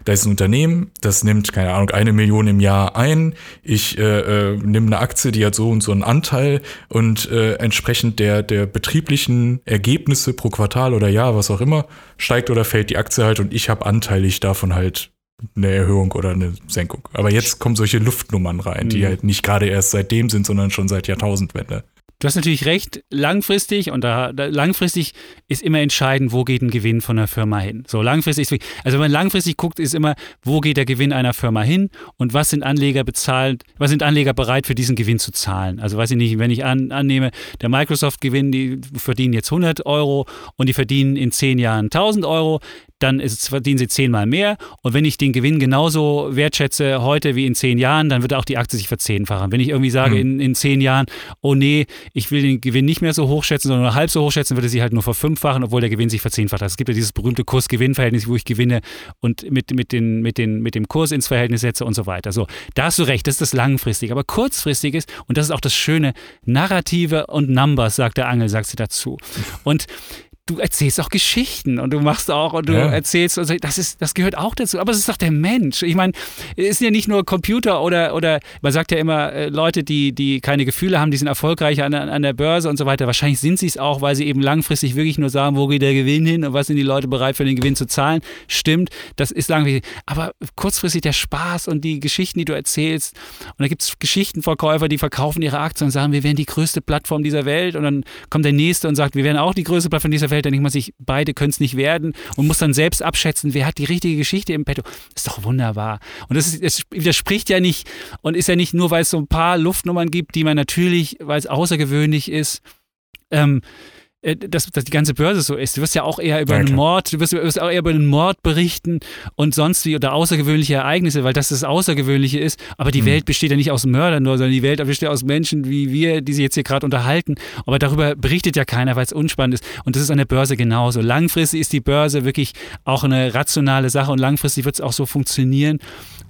B: da ist ein Unternehmen, das nimmt, keine Ahnung, eine Million im Jahr ein. Ich äh, äh, nehme eine Aktie, die hat so und so einen Anteil und äh, entsprechend der, der betrieblichen Ergebnisse pro Quartal oder Jahr, was auch immer, steigt oder fällt die Aktie halt und ich habe anteilig davon halt eine Erhöhung oder eine Senkung. Aber jetzt kommen solche Luftnummern rein, die mhm. halt nicht gerade erst seitdem sind, sondern schon seit Jahrtausendwende.
D: Du hast natürlich recht, langfristig und da, da, langfristig ist immer entscheidend, wo geht ein Gewinn von einer Firma hin. So langfristig, also wenn man langfristig guckt, ist immer, wo geht der Gewinn einer Firma hin und was sind Anleger bezahlt, was sind Anleger bereit für diesen Gewinn zu zahlen. Also weiß ich nicht, wenn ich an, annehme, der Microsoft-Gewinn, die verdienen jetzt 100 Euro und die verdienen in 10 Jahren 1000 Euro, dann ist, verdienen sie zehnmal mehr. Und wenn ich den Gewinn genauso wertschätze heute wie in zehn Jahren, dann wird auch die Aktie sich verzehnfachen. Wenn ich irgendwie sage mhm. in, in zehn Jahren, oh nee, ich will den Gewinn nicht mehr so hoch schätzen, sondern nur halb so hoch schätzen, würde sie halt nur verfünffachen, obwohl der Gewinn sich verzehnfacht hat. Es gibt ja dieses berühmte Kurs-Gewinn-Verhältnis, wo ich gewinne und mit, mit, den, mit, den, mit dem Kurs ins Verhältnis setze und so weiter. So, da hast du recht, das ist das Langfristige. Aber kurzfristiges, und das ist auch das Schöne, Narrative und Numbers, sagt der Angel, sagt sie dazu. Und du erzählst auch Geschichten und du machst auch und du ja. erzählst, also das ist, das gehört auch dazu. Aber es ist doch der Mensch. Ich meine, es sind ja nicht nur Computer oder, oder man sagt ja immer, äh, Leute, die, die keine Gefühle haben, die sind erfolgreicher an, an der Börse und so weiter. Wahrscheinlich sind sie es auch, weil sie eben langfristig wirklich nur sagen, wo geht der Gewinn hin und was sind die Leute bereit für den Gewinn zu zahlen. Stimmt, das ist langfristig. Aber kurzfristig der Spaß und die Geschichten, die du erzählst. Und da gibt es Geschichtenverkäufer, die verkaufen ihre Aktien und sagen, wir wären die größte Plattform dieser Welt. Und dann kommt der nächste und sagt, wir wären auch die größte Plattform dieser Welt Dann denkt man sich, beide können es nicht werden und muss dann selbst abschätzen, wer hat die richtige Geschichte im Petto. Ist doch wunderbar. Und das, ist, das widerspricht ja nicht und ist ja nicht nur, weil es so ein paar Luftnummern gibt, die man natürlich, weil es außergewöhnlich ist, ähm, äh, dass, dass die ganze Börse so ist. Du wirst ja auch eher über ja, einen Mord, du wirst, wirst, auch eher über einen Mord berichten und sonst wie oder außergewöhnliche Ereignisse, weil das das Außergewöhnliche ist. Aber die mhm. Welt besteht ja nicht aus Mördern nur, sondern die Welt besteht aus Menschen wie wir, die sich jetzt hier gerade unterhalten. Aber darüber berichtet ja keiner, weil es unspannend ist. Und das ist an der Börse genauso. Langfristig ist die Börse wirklich auch eine rationale Sache und langfristig wird es auch so funktionieren.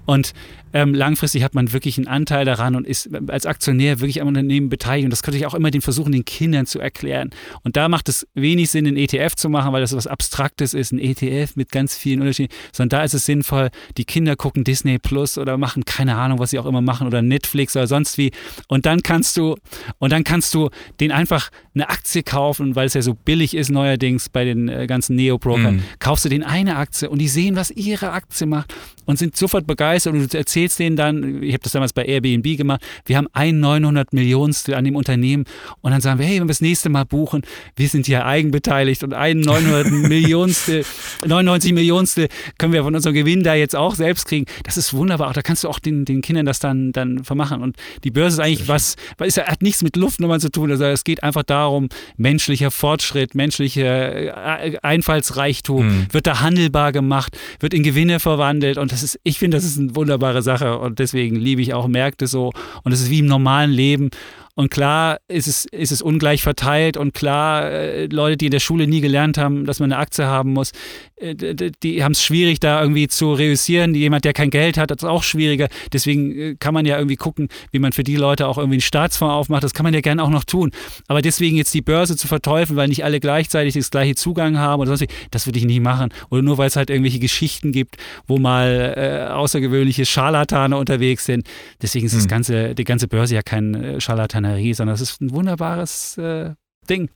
D: Und ähm, langfristig hat man wirklich einen Anteil daran und ist als Aktionär wirklich am Unternehmen beteiligt. Und das könnte ich auch immer den versuchen, den Kindern zu erklären. Und da macht es wenig Sinn, einen ETF zu machen, weil das was Abstraktes ist, ein ETF mit ganz vielen Unterschieden, sondern da ist es sinnvoll, die Kinder gucken Disney Plus oder machen keine Ahnung, was sie auch immer machen oder Netflix oder sonst wie. Und dann kannst du, und dann kannst du den einfach eine Aktie kaufen, weil es ja so billig ist neuerdings bei den äh, ganzen Neo-Brokern. Mm. Kaufst du den eine Aktie und die sehen, was ihre Aktie macht und sind sofort begeistert und du erzählst denen dann, ich habe das damals bei Airbnb gemacht, wir haben ein 900 Millionstel an dem Unternehmen und dann sagen wir, hey, wenn wir das nächste Mal buchen, wir sind ja eigenbeteiligt und ein 900 Millionstel, 99 Millionstel können wir von unserem Gewinn da jetzt auch selbst kriegen. Das ist wunderbar. Auch da kannst du auch den, den Kindern das dann, dann vermachen. Und die Börse ist eigentlich was, es hat nichts mit Luftnummern zu tun. Also es geht einfach darum, menschlicher Fortschritt, menschlicher äh, Einfallsreichtum mhm. wird da handelbar gemacht, wird in Gewinne verwandelt und das ist, ich finde, das ist eine wunderbare Sache und deswegen liebe ich auch Märkte so. Und es ist wie im normalen Leben. Und klar ist es, ist es ungleich verteilt und klar, äh, Leute, die in der Schule nie gelernt haben, dass man eine Aktie haben muss, äh, die haben es schwierig, da irgendwie zu reüssieren. Jemand, der kein Geld hat, hat es auch schwieriger. Deswegen äh, kann man ja irgendwie gucken, wie man für die Leute auch irgendwie einen Staatsfonds aufmacht. Das kann man ja gerne auch noch tun. Aber deswegen jetzt die Börse zu verteufeln, weil nicht alle gleichzeitig das gleiche Zugang haben oder sonst das würde ich nicht machen. Oder nur weil es halt irgendwelche Geschichten gibt, wo mal äh, außergewöhnliche Scharlatane unterwegs sind. Deswegen ist hm. das ganze, die ganze Börse ja kein äh, Scharlatan Schikanerie, sondern es ist ein wunderbares äh, Ding.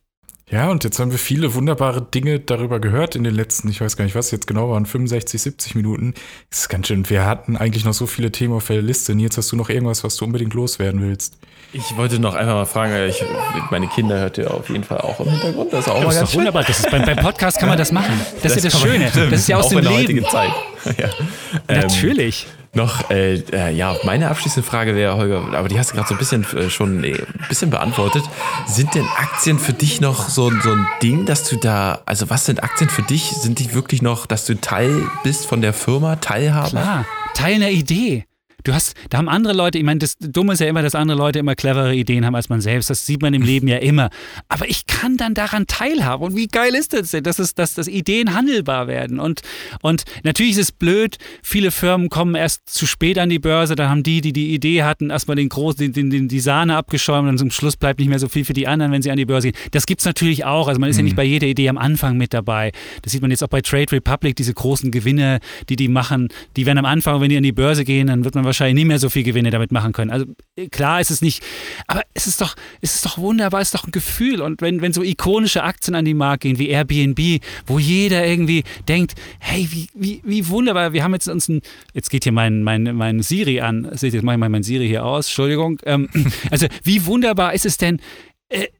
B: Ja, und jetzt haben wir viele wunderbare Dinge darüber gehört in den letzten, ich weiß gar nicht, was jetzt genau waren, 65, 70 Minuten. Das ist ganz schön. Wir hatten eigentlich noch so viele Themen auf der Liste. Jetzt hast du noch irgendwas, was du unbedingt loswerden willst.
A: Ich wollte noch einfach mal fragen, ich, meine Kinder hört ihr auf jeden Fall auch im Hintergrund.
D: Das ist auch das mal ist ganz doch wunderbar. Das ist, beim, beim, Podcast kann man das machen. Das, das ist ja das Schöne.
A: Man, das ist ja aus dem Leben. Zeit.
D: ja. Natürlich.
A: Ähm, noch, äh, äh, ja, meine abschließende Frage wäre, Holger, aber die hast du gerade so ein bisschen äh, schon äh, ein bisschen beantwortet. Sind denn Aktien für dich noch so, so ein Ding, dass du da, also was sind Aktien für dich? Sind die wirklich noch, dass du Teil bist von der Firma, Teilhaber?
D: Klar, Teil einer Idee. Du hast, da haben andere Leute, ich meine, das Dumme ist ja immer, dass andere Leute immer clevere Ideen haben als man selbst. Das sieht man im Leben ja immer. Aber ich kann dann daran teilhaben. Und wie geil ist das denn, dass, es, dass, dass Ideen handelbar werden? Und, und natürlich ist es blöd, viele Firmen kommen erst zu spät an die Börse, dann haben die, die die Idee hatten, erstmal den großen, den, den, die Sahne abgeschäumt und zum Schluss bleibt nicht mehr so viel für die anderen, wenn sie an die Börse gehen. Das gibt es natürlich auch. Also man ist mhm. ja nicht bei jeder Idee am Anfang mit dabei. Das sieht man jetzt auch bei Trade Republic, diese großen Gewinne, die die machen, die werden am Anfang, wenn die an die Börse gehen, dann wird man wahrscheinlich nicht mehr so viel Gewinne damit machen können. Also klar ist es nicht, aber es ist doch, es ist doch wunderbar, es ist doch ein Gefühl. Und wenn, wenn so ikonische Aktien an die Markt gehen, wie Airbnb, wo jeder irgendwie denkt, hey, wie, wie, wie wunderbar, wir haben jetzt uns ein, jetzt geht hier mein, mein, mein Siri an, seht ihr, jetzt mache ich mal mein Siri hier aus, Entschuldigung. Ähm, also wie wunderbar ist es denn, äh,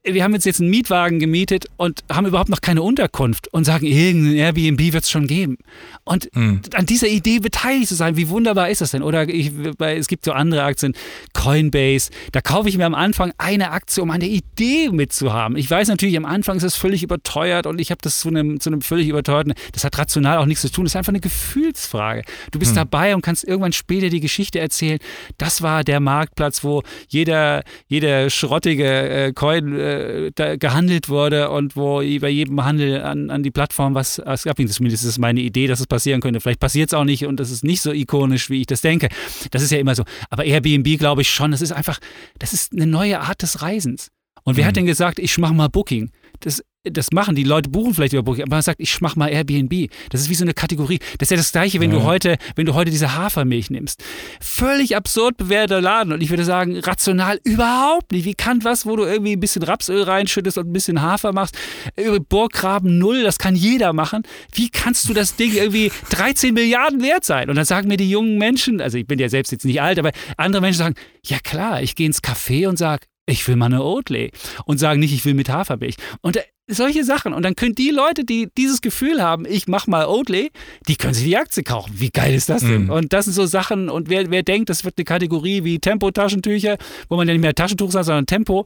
D: wir haben jetzt jetzt einen Mietwagen gemietet und haben überhaupt noch keine Unterkunft und sagen, irgendein Airbnb wird es schon geben. Und mhm. an dieser Idee beteiligt zu sein, wie wunderbar ist das denn? Oder ich, es gibt so andere Aktien, Coinbase, da kaufe ich mir am Anfang eine Aktie, um eine Idee mitzuhaben. Ich weiß natürlich, am Anfang ist es völlig überteuert und ich habe das zu einem, zu einem völlig überteuerten, das hat rational auch nichts zu tun, das ist einfach eine Gefühlsfrage. Du bist mhm. dabei und kannst irgendwann später die Geschichte erzählen, das war der Marktplatz, wo jeder, jeder schrottige äh, Coin äh, gehandelt wurde und wo bei jedem Handel an, an die Plattform was, was abhing. Zumindest ist meine Idee, dass es passieren könnte. Vielleicht passiert es auch nicht und das ist nicht so ikonisch, wie ich das denke. Das ist ja immer so. Aber Airbnb glaube ich schon, das ist einfach, das ist eine neue Art des Reisens. Und wer mhm. hat denn gesagt, ich mache mal Booking? Das das machen. Die Leute buchen vielleicht über Booking, aber man sagt, ich mache mal Airbnb. Das ist wie so eine Kategorie. Das ist ja das Gleiche, wenn ja. du heute, wenn du heute diese Hafermilch nimmst. Völlig absurd bewerteter Laden. Und ich würde sagen, rational überhaupt nicht. Wie kann was, wo du irgendwie ein bisschen Rapsöl reinschüttest und ein bisschen Hafer machst? Über Burggraben null, das kann jeder machen. Wie kannst du das Ding irgendwie 13 Milliarden wert sein? Und dann sagen mir die jungen Menschen, also ich bin ja selbst jetzt nicht alt, aber andere Menschen sagen, ja klar, ich gehe ins Café und sage, ich will mal eine Oatly und sagen nicht, ich will mit Hafermilch. Und solche Sachen. Und dann können die Leute, die dieses Gefühl haben, ich mach mal Oatly, die können sich die Aktie kaufen. Wie geil ist das denn? Mhm. Und das sind so Sachen, und wer, wer denkt, das wird eine Kategorie wie Tempo-Taschentücher, wo man ja nicht mehr Taschentuch sagt, sondern Tempo,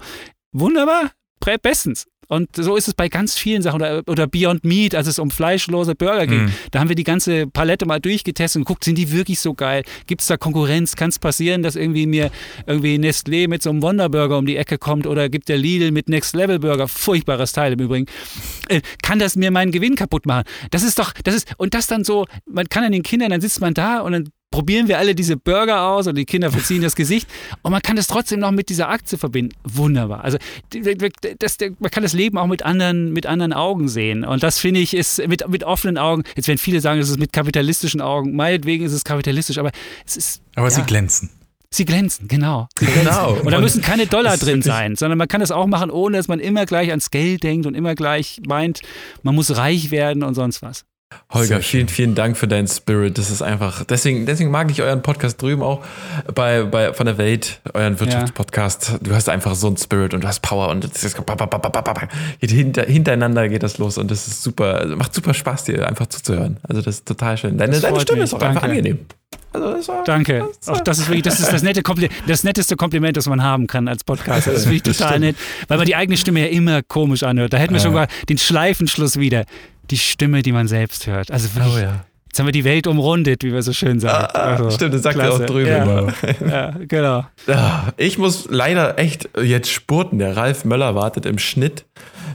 D: wunderbar, bestens. Und so ist es bei ganz vielen Sachen. Oder, oder Beyond Meat, als es um fleischlose Burger ging. Mm. Da haben wir die ganze Palette mal durchgetestet und geguckt, sind die wirklich so geil? Gibt es da Konkurrenz? Kann es passieren, dass irgendwie mir irgendwie Nestlé mit so einem Wonderburger um die Ecke kommt oder gibt der Lidl mit Next Level Burger, furchtbares Teil im Übrigen, äh, kann das mir meinen Gewinn kaputt machen? Das ist doch, das ist, und das dann so, man kann an den Kindern, dann sitzt man da und dann probieren wir alle diese Burger aus und die Kinder verziehen das Gesicht und man kann das trotzdem noch mit dieser Aktie verbinden. Wunderbar. Also das, man kann das Leben auch mit anderen, mit anderen Augen sehen und das finde ich ist mit, mit offenen Augen, jetzt werden viele sagen, es ist mit kapitalistischen Augen, meinetwegen ist es kapitalistisch, aber es ist...
B: Aber ja, sie glänzen.
D: Sie glänzen, genau. Sie glänzen. Genau. Und da müssen keine Dollar drin sein, sondern man kann das auch machen, ohne dass man immer gleich ans Geld denkt und immer gleich meint, man muss reich werden und sonst was.
A: Holger, vielen, vielen Dank für deinen Spirit. Das ist einfach, deswegen, deswegen mag ich euren Podcast drüben auch bei, bei von der Welt, euren Wirtschaftspodcast. Ja. Du hast einfach so einen Spirit und du hast Power und es ist hinter, hintereinander geht das los und das ist super, also macht super Spaß, dir einfach zuzuhören. Also das ist total schön. Deine, deine Stimme mich. ist auch Danke. einfach angenehm.
D: Also das war, Danke. Das, Auch das ist wirklich, das ist das, nette das netteste Kompliment, das man haben kann als Podcast. Das ist wirklich total nett, weil man die eigene Stimme ja immer komisch anhört. Da hätten wir schon mal den Schleifenschluss wieder die Stimme, die man selbst hört. Also wirklich, oh, ja. Jetzt haben wir die Welt umrundet, wie wir so schön sagen. Ah,
A: ah, also, stimmt, das sagt er auch drüben ja. immer.
D: Ja, genau.
A: Ah, ich muss leider echt jetzt spurten. Der Ralf Möller wartet im Schnitt.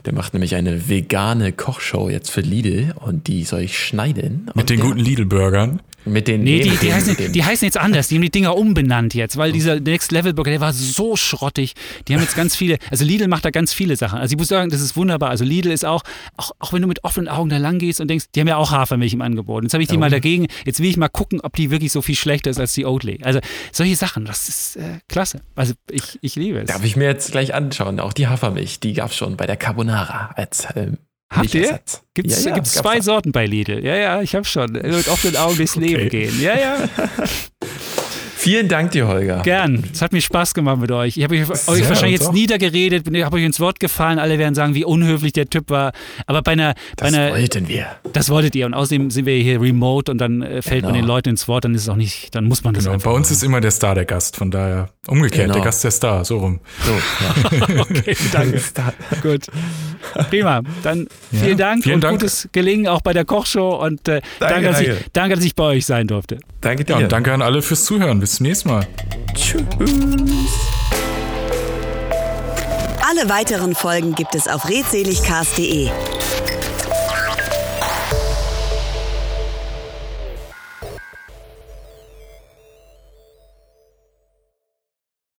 A: Der macht nämlich eine vegane Kochshow jetzt für Lidl und die soll ich schneiden.
B: Mit den guten Lidl-Burgern.
A: Mit den
D: nee, die, die, heißen, die, heißen, jetzt anders. Die haben die Dinger umbenannt jetzt, weil dieser Next Level Burger, der war so schrottig. Die haben jetzt ganz viele, also Lidl macht da ganz viele Sachen. Also ich muss sagen, das ist wunderbar. Also Lidl ist auch, auch, auch wenn du mit offenen Augen da lang gehst und denkst, die haben ja auch Hafermilch im Angebot. Jetzt habe ich die ja, mal dagegen. Jetzt will ich mal gucken, ob die wirklich so viel schlechter ist als die Oatly. Also solche Sachen, das ist äh, klasse. Also ich, ich liebe es.
A: Darf ich mir jetzt gleich anschauen. Auch die Hafermilch, die gab es schon bei der Carbonara als ähm,
D: Habt ihr? Gibt es ja, ja, zwei Sorten bei Lidl? Ja, ja, ich habe schon. Mit offenen Augen durchs okay. Leben gehen. Ja, ja.
A: Vielen Dank dir, Holger.
D: Gern. Es hat mir Spaß gemacht mit euch. Ich habe euch, euch wahrscheinlich jetzt niedergeredet, habe euch ins Wort gefallen. Alle werden sagen, wie unhöflich der Typ war. Aber bei einer.
A: Das
D: bei einer,
A: wollten wir.
D: Das wolltet ihr. Und außerdem sind wir hier remote und dann äh, fällt genau. man den Leuten ins Wort. Dann ist es auch nicht, dann muss man das
B: genau.
D: einfach.
B: Bei uns machen. ist immer der Star der Gast. Von daher umgekehrt. Genau. Der Gast der Star. So rum.
D: So, ja. okay, danke. Gut. Prima. Dann ja. vielen Dank
B: vielen
D: und
B: Dank.
D: gutes Gelingen auch bei der Kochshow. Und äh, danke, danke, dass ich, danke, dass ich bei euch sein durfte.
B: Danke dir. Ja, und danke an alle fürs Zuhören. Bis Bis zum nächsten Mal.
A: Tschüss.
C: Alle weiteren Folgen gibt es auf redseligcast.de.